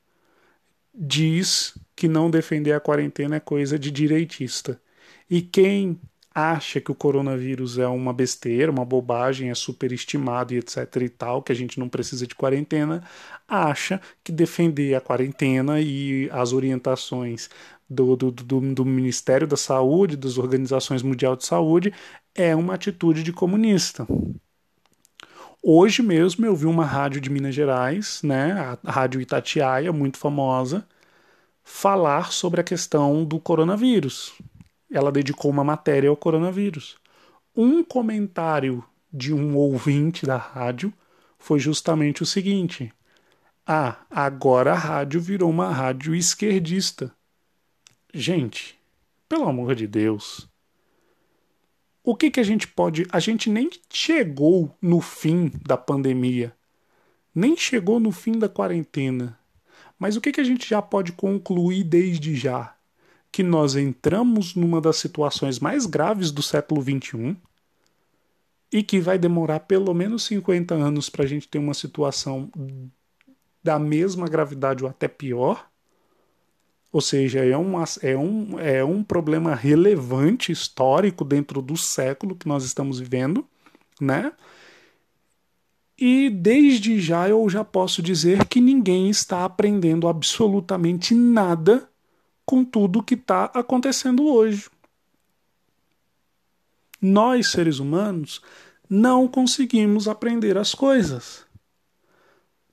diz que não defender a quarentena é coisa de direitista. E quem acha que o coronavírus é uma besteira, uma bobagem, é superestimado e etc e tal, que a gente não precisa de quarentena, acha que defender a quarentena e as orientações do, do, do, do Ministério da Saúde, das Organizações Mundial de Saúde, é uma atitude de comunista. Hoje mesmo eu vi uma rádio de Minas Gerais, né, a Rádio Itatiaia, muito famosa, falar sobre a questão do coronavírus ela dedicou uma matéria ao coronavírus. Um comentário de um ouvinte da rádio foi justamente o seguinte: Ah, agora a rádio virou uma rádio esquerdista. Gente, pelo amor de Deus. O que, que a gente pode. A gente nem chegou no fim da pandemia, nem chegou no fim da quarentena. Mas o que, que a gente já pode concluir desde já? que nós entramos numa das situações mais graves do século XXI e que vai demorar pelo menos 50 anos para a gente ter uma situação da mesma gravidade ou até pior. Ou seja, é, uma, é, um, é um problema relevante histórico dentro do século que nós estamos vivendo, né? E desde já eu já posso dizer que ninguém está aprendendo absolutamente nada com tudo que está acontecendo hoje. Nós, seres humanos, não conseguimos aprender as coisas.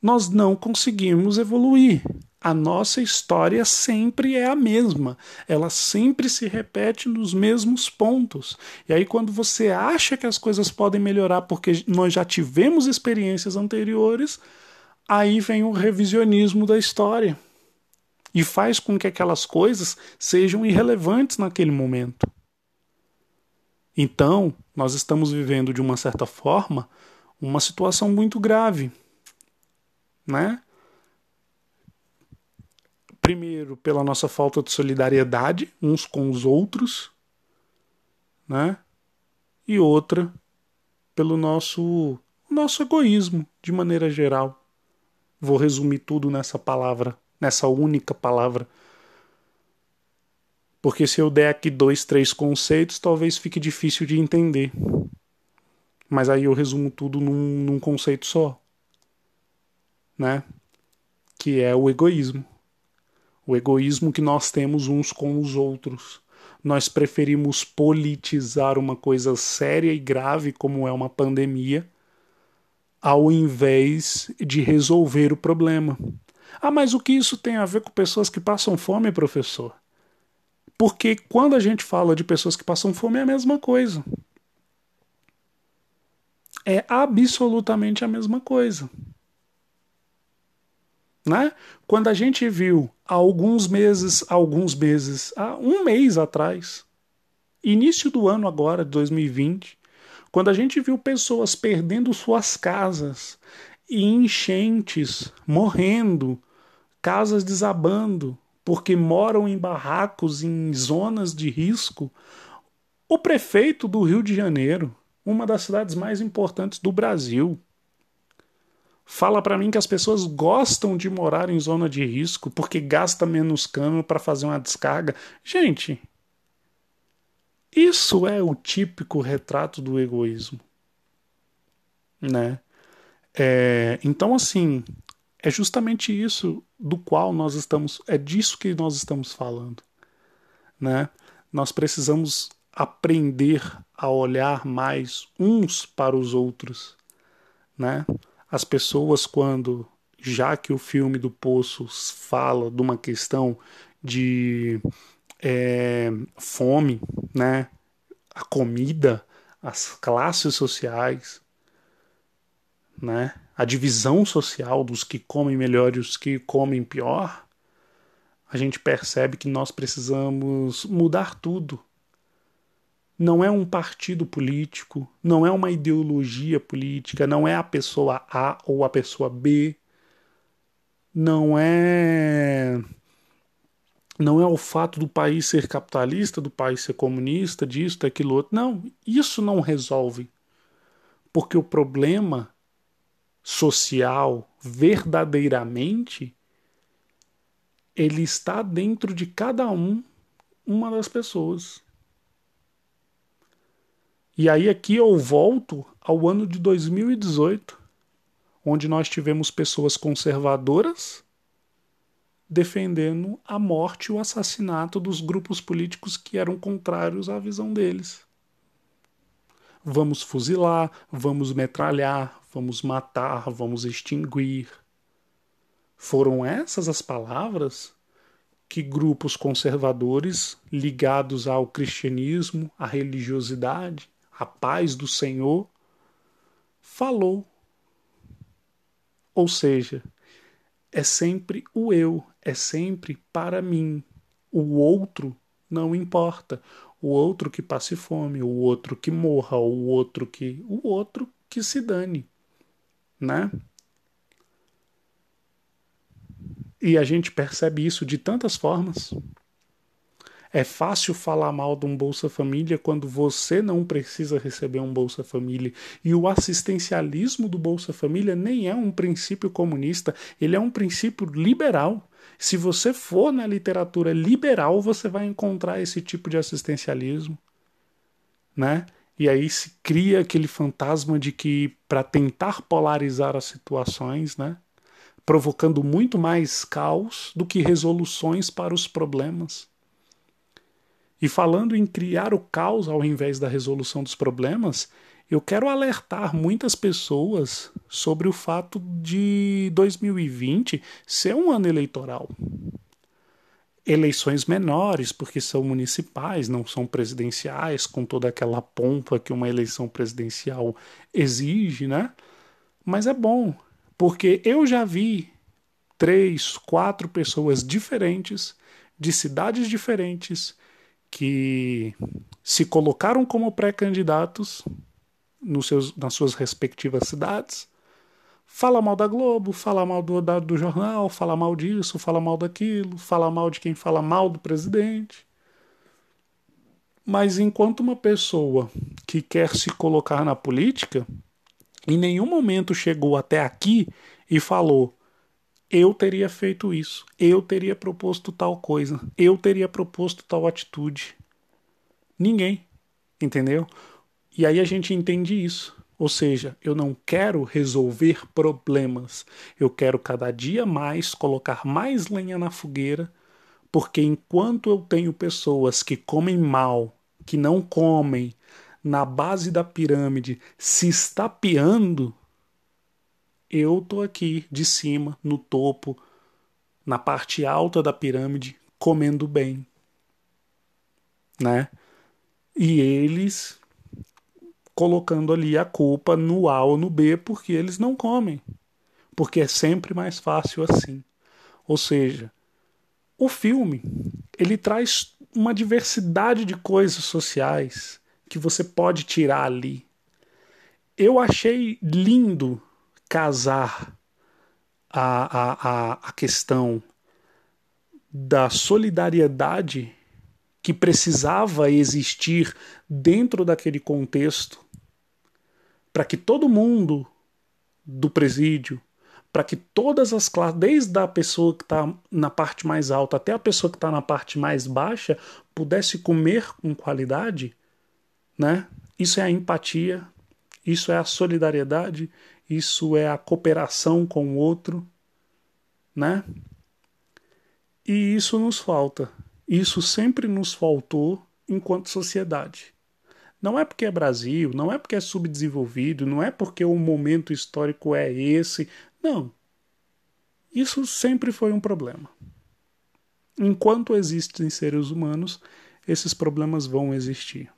Nós não conseguimos evoluir. A nossa história sempre é a mesma, ela sempre se repete nos mesmos pontos. E aí, quando você acha que as coisas podem melhorar porque nós já tivemos experiências anteriores, aí vem o revisionismo da história e faz com que aquelas coisas sejam irrelevantes naquele momento. Então, nós estamos vivendo de uma certa forma uma situação muito grave, né? Primeiro, pela nossa falta de solidariedade uns com os outros, né? E outra, pelo nosso nosso egoísmo de maneira geral. Vou resumir tudo nessa palavra nessa única palavra. Porque se eu der aqui dois, três conceitos, talvez fique difícil de entender. Mas aí eu resumo tudo num, num conceito só. Né? Que é o egoísmo. O egoísmo que nós temos uns com os outros. Nós preferimos politizar uma coisa séria e grave como é uma pandemia, ao invés de resolver o problema. Ah, mas o que isso tem a ver com pessoas que passam fome, professor? Porque quando a gente fala de pessoas que passam fome é a mesma coisa. É absolutamente a mesma coisa. Né? Quando a gente viu há alguns meses, alguns meses, há um mês atrás, início do ano agora, de 2020, quando a gente viu pessoas perdendo suas casas e enchentes, morrendo, casas desabando porque moram em barracos em zonas de risco. O prefeito do Rio de Janeiro, uma das cidades mais importantes do Brasil, fala para mim que as pessoas gostam de morar em zona de risco porque gasta menos cano para fazer uma descarga. Gente, isso é o típico retrato do egoísmo, né? É, então, assim, é justamente isso do qual nós estamos, é disso que nós estamos falando, né? Nós precisamos aprender a olhar mais uns para os outros, né? As pessoas quando já que o filme do Poço fala de uma questão de é, fome, né? A comida, as classes sociais, né? A divisão social dos que comem melhor e os que comem pior, a gente percebe que nós precisamos mudar tudo. Não é um partido político, não é uma ideologia política, não é a pessoa A ou a pessoa B, não é não é o fato do país ser capitalista, do país ser comunista, disso, daquilo outro. Não, isso não resolve. Porque o problema social, verdadeiramente, ele está dentro de cada um, uma das pessoas. E aí aqui eu volto ao ano de 2018, onde nós tivemos pessoas conservadoras defendendo a morte e o assassinato dos grupos políticos que eram contrários à visão deles. Vamos fuzilar, vamos metralhar, vamos matar, vamos extinguir. Foram essas as palavras que grupos conservadores ligados ao cristianismo, à religiosidade, à paz do Senhor, falou. Ou seja, é sempre o eu, é sempre para mim. O outro não importa. O outro que passe fome, o outro que morra, o outro que. o outro que se dane. Né? E a gente percebe isso de tantas formas. É fácil falar mal de um Bolsa Família quando você não precisa receber um Bolsa Família. E o assistencialismo do Bolsa Família nem é um princípio comunista, ele é um princípio liberal. Se você for na literatura liberal, você vai encontrar esse tipo de assistencialismo, né? E aí se cria aquele fantasma de que para tentar polarizar as situações, né? Provocando muito mais caos do que resoluções para os problemas. E falando em criar o caos ao invés da resolução dos problemas, eu quero alertar muitas pessoas sobre o fato de 2020 ser um ano eleitoral. Eleições menores, porque são municipais, não são presidenciais, com toda aquela pompa que uma eleição presidencial exige, né? Mas é bom, porque eu já vi três, quatro pessoas diferentes, de cidades diferentes, que se colocaram como pré-candidatos nas suas respectivas cidades, fala mal da Globo, fala mal do, da, do jornal, fala mal disso, fala mal daquilo, fala mal de quem fala mal do presidente. Mas enquanto uma pessoa que quer se colocar na política, em nenhum momento chegou até aqui e falou: eu teria feito isso, eu teria proposto tal coisa, eu teria proposto tal atitude. Ninguém, entendeu? E aí a gente entende isso. Ou seja, eu não quero resolver problemas, eu quero cada dia mais colocar mais lenha na fogueira, porque enquanto eu tenho pessoas que comem mal, que não comem, na base da pirâmide, se estapeando, eu tô aqui de cima, no topo, na parte alta da pirâmide, comendo bem. Né? E eles colocando ali a culpa no A ou no B porque eles não comem. Porque é sempre mais fácil assim. Ou seja, o filme, ele traz uma diversidade de coisas sociais que você pode tirar ali. Eu achei lindo casar a, a, a questão da solidariedade que precisava existir dentro daquele contexto para que todo mundo do presídio, para que todas as classes, desde a pessoa que está na parte mais alta até a pessoa que está na parte mais baixa, pudesse comer com qualidade, né? Isso é a empatia, isso é a solidariedade, isso é a cooperação com o outro, né? E isso nos falta. Isso sempre nos faltou enquanto sociedade. Não é porque é Brasil, não é porque é subdesenvolvido, não é porque o momento histórico é esse. Não. Isso sempre foi um problema. Enquanto existem seres humanos, esses problemas vão existir.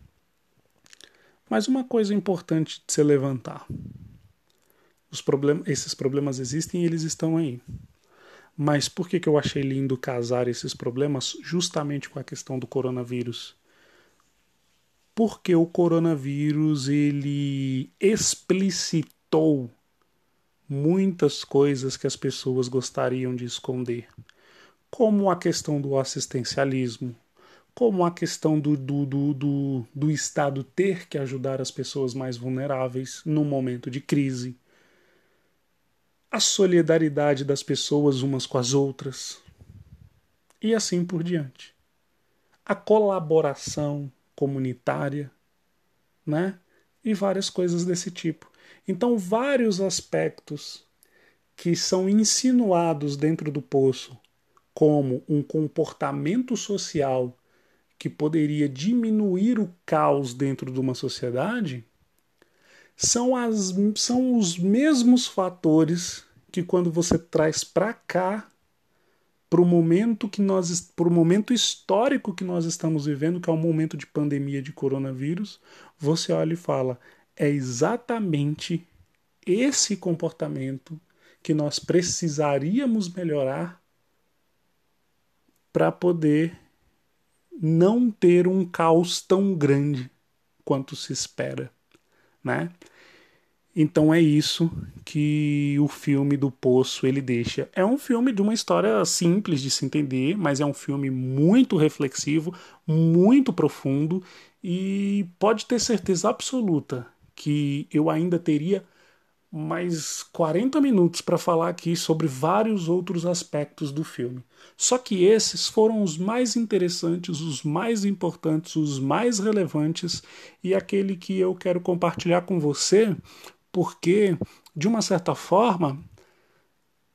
Mas uma coisa importante de se levantar: problem esses problemas existem e eles estão aí. Mas por que, que eu achei lindo casar esses problemas justamente com a questão do coronavírus? Porque o coronavírus ele explicitou muitas coisas que as pessoas gostariam de esconder, como a questão do assistencialismo, como a questão do, do, do, do, do Estado ter que ajudar as pessoas mais vulneráveis no momento de crise, a solidariedade das pessoas umas com as outras, e assim por diante. A colaboração comunitária, né? E várias coisas desse tipo. Então, vários aspectos que são insinuados dentro do poço como um comportamento social que poderia diminuir o caos dentro de uma sociedade são, as, são os mesmos fatores que quando você traz para cá para o momento que nós para o momento histórico que nós estamos vivendo, que é o momento de pandemia de coronavírus, você olha e fala: é exatamente esse comportamento que nós precisaríamos melhorar para poder não ter um caos tão grande quanto se espera, né? Então é isso que o filme do Poço ele deixa. É um filme de uma história simples de se entender, mas é um filme muito reflexivo, muito profundo e pode ter certeza absoluta que eu ainda teria mais 40 minutos para falar aqui sobre vários outros aspectos do filme. Só que esses foram os mais interessantes, os mais importantes, os mais relevantes e aquele que eu quero compartilhar com você, porque, de uma certa forma,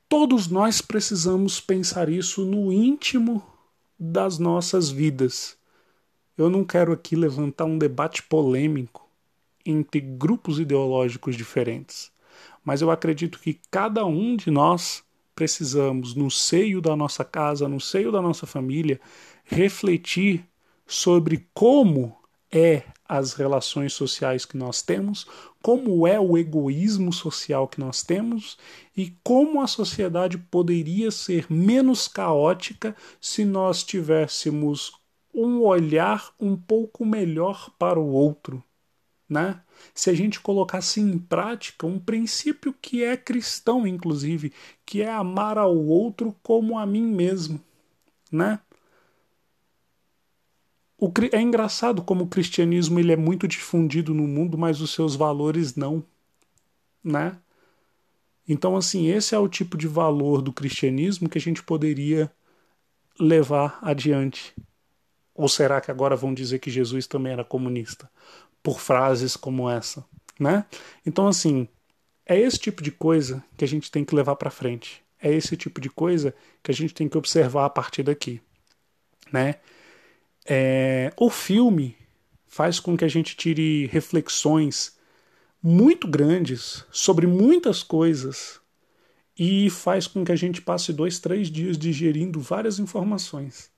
todos nós precisamos pensar isso no íntimo das nossas vidas. Eu não quero aqui levantar um debate polêmico entre grupos ideológicos diferentes mas eu acredito que cada um de nós precisamos, no seio da nossa casa, no seio da nossa família, refletir sobre como é as relações sociais que nós temos, como é o egoísmo social que nós temos e como a sociedade poderia ser menos caótica se nós tivéssemos um olhar um pouco melhor para o outro, né? Se a gente colocasse em prática um princípio que é cristão, inclusive, que é amar ao outro como a mim mesmo, né? O, é engraçado como o cristianismo ele é muito difundido no mundo, mas os seus valores não, né? Então, assim, esse é o tipo de valor do cristianismo que a gente poderia levar adiante. Ou será que agora vão dizer que Jesus também era comunista? por frases como essa, né? Então assim, é esse tipo de coisa que a gente tem que levar para frente. É esse tipo de coisa que a gente tem que observar a partir daqui, né? É, o filme faz com que a gente tire reflexões muito grandes sobre muitas coisas e faz com que a gente passe dois, três dias digerindo várias informações,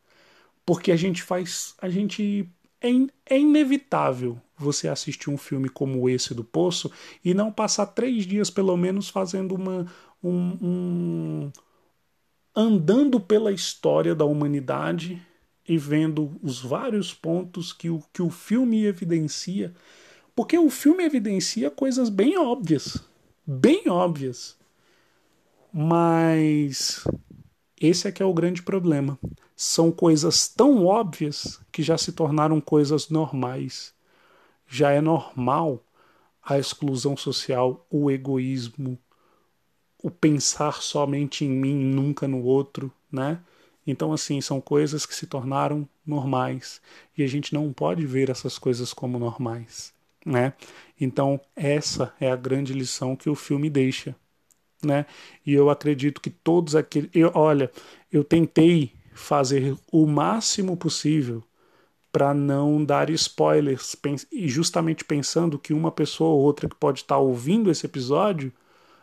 porque a gente faz, a gente é, in, é inevitável você assistir um filme como esse do Poço e não passar três dias, pelo menos, fazendo uma. Um, um, andando pela história da humanidade e vendo os vários pontos que o, que o filme evidencia. Porque o filme evidencia coisas bem óbvias. Bem óbvias. Mas esse é que é o grande problema. São coisas tão óbvias que já se tornaram coisas normais já é normal a exclusão social, o egoísmo, o pensar somente em mim, nunca no outro, né? Então, assim, são coisas que se tornaram normais e a gente não pode ver essas coisas como normais, né? Então, essa é a grande lição que o filme deixa, né? E eu acredito que todos aqueles. Olha, eu tentei fazer o máximo possível para não dar spoilers, e justamente pensando que uma pessoa ou outra que pode estar tá ouvindo esse episódio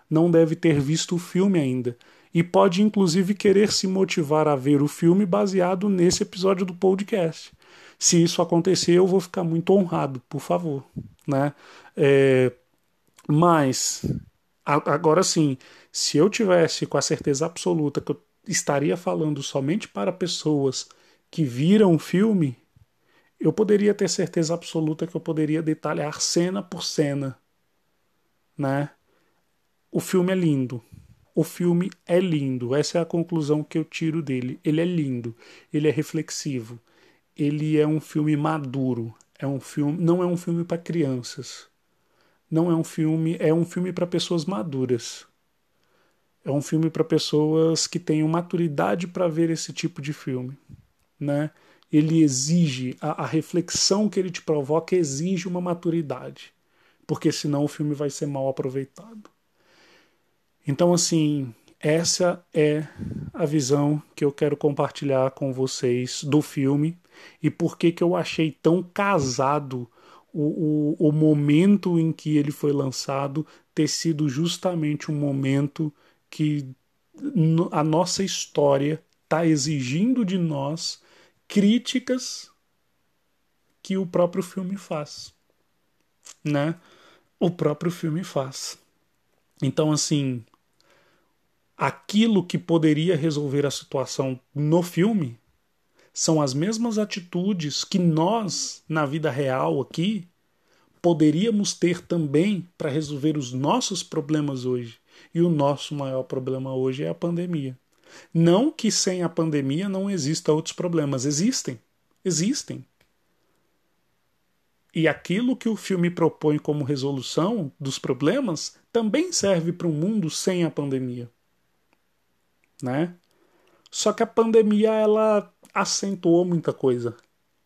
não deve ter visto o filme ainda e pode inclusive querer se motivar a ver o filme baseado nesse episódio do podcast. Se isso acontecer, eu vou ficar muito honrado, por favor, né? É, mas agora sim, se eu tivesse com a certeza absoluta que eu estaria falando somente para pessoas que viram o filme, eu poderia ter certeza absoluta que eu poderia detalhar cena por cena, né? O filme é lindo. O filme é lindo. Essa é a conclusão que eu tiro dele. Ele é lindo, ele é reflexivo. Ele é um filme maduro. É um filme, não é um filme para crianças. Não é um filme, é um filme para pessoas maduras. É um filme para pessoas que tenham maturidade para ver esse tipo de filme, né? Ele exige a, a reflexão que ele te provoca exige uma maturidade, porque senão o filme vai ser mal aproveitado. Então, assim, essa é a visão que eu quero compartilhar com vocês do filme e por que, que eu achei tão casado o, o, o momento em que ele foi lançado ter sido justamente um momento que a nossa história está exigindo de nós críticas que o próprio filme faz, né? O próprio filme faz. Então, assim, aquilo que poderia resolver a situação no filme são as mesmas atitudes que nós, na vida real aqui, poderíamos ter também para resolver os nossos problemas hoje. E o nosso maior problema hoje é a pandemia. Não que sem a pandemia não exista outros problemas, existem. Existem. E aquilo que o filme propõe como resolução dos problemas também serve para um mundo sem a pandemia. Né? Só que a pandemia ela acentuou muita coisa.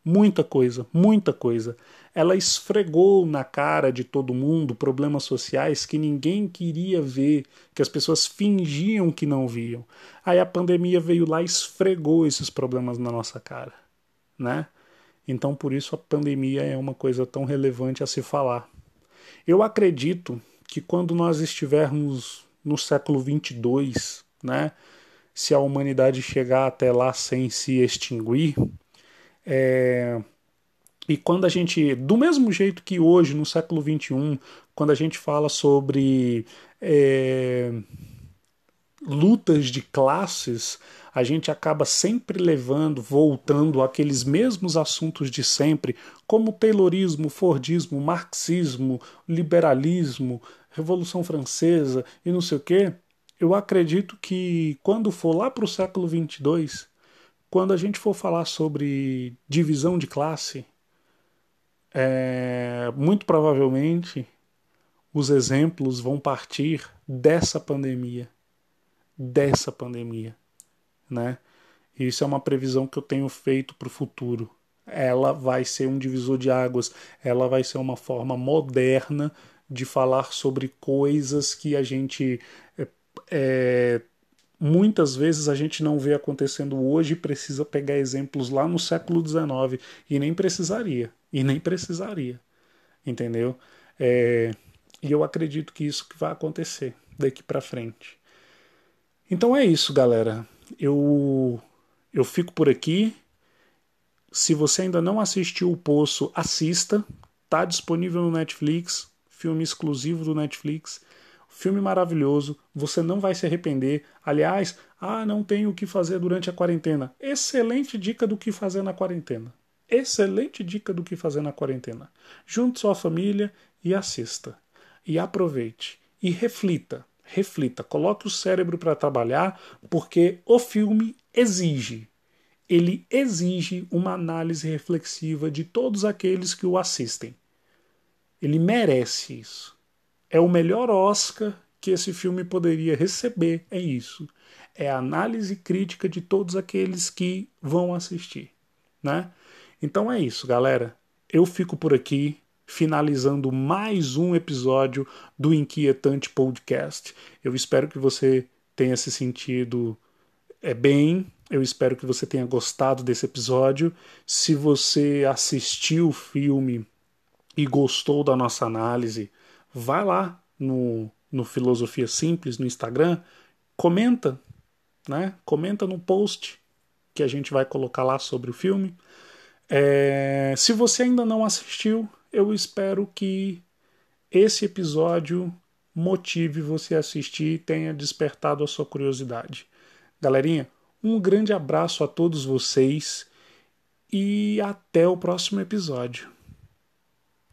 Muita coisa, muita coisa. Ela esfregou na cara de todo mundo problemas sociais que ninguém queria ver, que as pessoas fingiam que não viam. Aí a pandemia veio lá e esfregou esses problemas na nossa cara, né? Então por isso a pandemia é uma coisa tão relevante a se falar. Eu acredito que quando nós estivermos no século 22, né, se a humanidade chegar até lá sem se extinguir, é, e quando a gente, do mesmo jeito que hoje, no século XXI, quando a gente fala sobre é, lutas de classes, a gente acaba sempre levando, voltando àqueles mesmos assuntos de sempre, como Taylorismo, Fordismo, marxismo, liberalismo, Revolução Francesa e não sei o quê. Eu acredito que quando for lá para o século 22, quando a gente for falar sobre divisão de classe, é, muito provavelmente os exemplos vão partir dessa pandemia, dessa pandemia, né? Isso é uma previsão que eu tenho feito para o futuro. Ela vai ser um divisor de águas, ela vai ser uma forma moderna de falar sobre coisas que a gente é, é, muitas vezes a gente não vê acontecendo hoje e precisa pegar exemplos lá no século XIX e nem precisaria. E nem precisaria. Entendeu? É, e eu acredito que isso que vai acontecer daqui para frente. Então é isso, galera. Eu eu fico por aqui. Se você ainda não assistiu o Poço, assista. Tá disponível no Netflix, filme exclusivo do Netflix. Filme maravilhoso, você não vai se arrepender. Aliás, ah, não tenho o que fazer durante a quarentena. Excelente dica do que fazer na quarentena excelente dica do que fazer na quarentena. Junte sua família e assista. E aproveite. E reflita. Reflita. Coloque o cérebro para trabalhar, porque o filme exige. Ele exige uma análise reflexiva de todos aqueles que o assistem. Ele merece isso. É o melhor Oscar que esse filme poderia receber. É isso. É a análise crítica de todos aqueles que vão assistir. Né? Então é isso, galera. Eu fico por aqui, finalizando mais um episódio do Inquietante Podcast. Eu espero que você tenha se sentido é, bem, Eu espero que você tenha gostado desse episódio. Se você assistiu o filme e gostou da nossa análise, vai lá no, no Filosofia Simples no Instagram, comenta, né? Comenta no post que a gente vai colocar lá sobre o filme. É, se você ainda não assistiu, eu espero que esse episódio motive você a assistir e tenha despertado a sua curiosidade. Galerinha, um grande abraço a todos vocês e até o próximo episódio.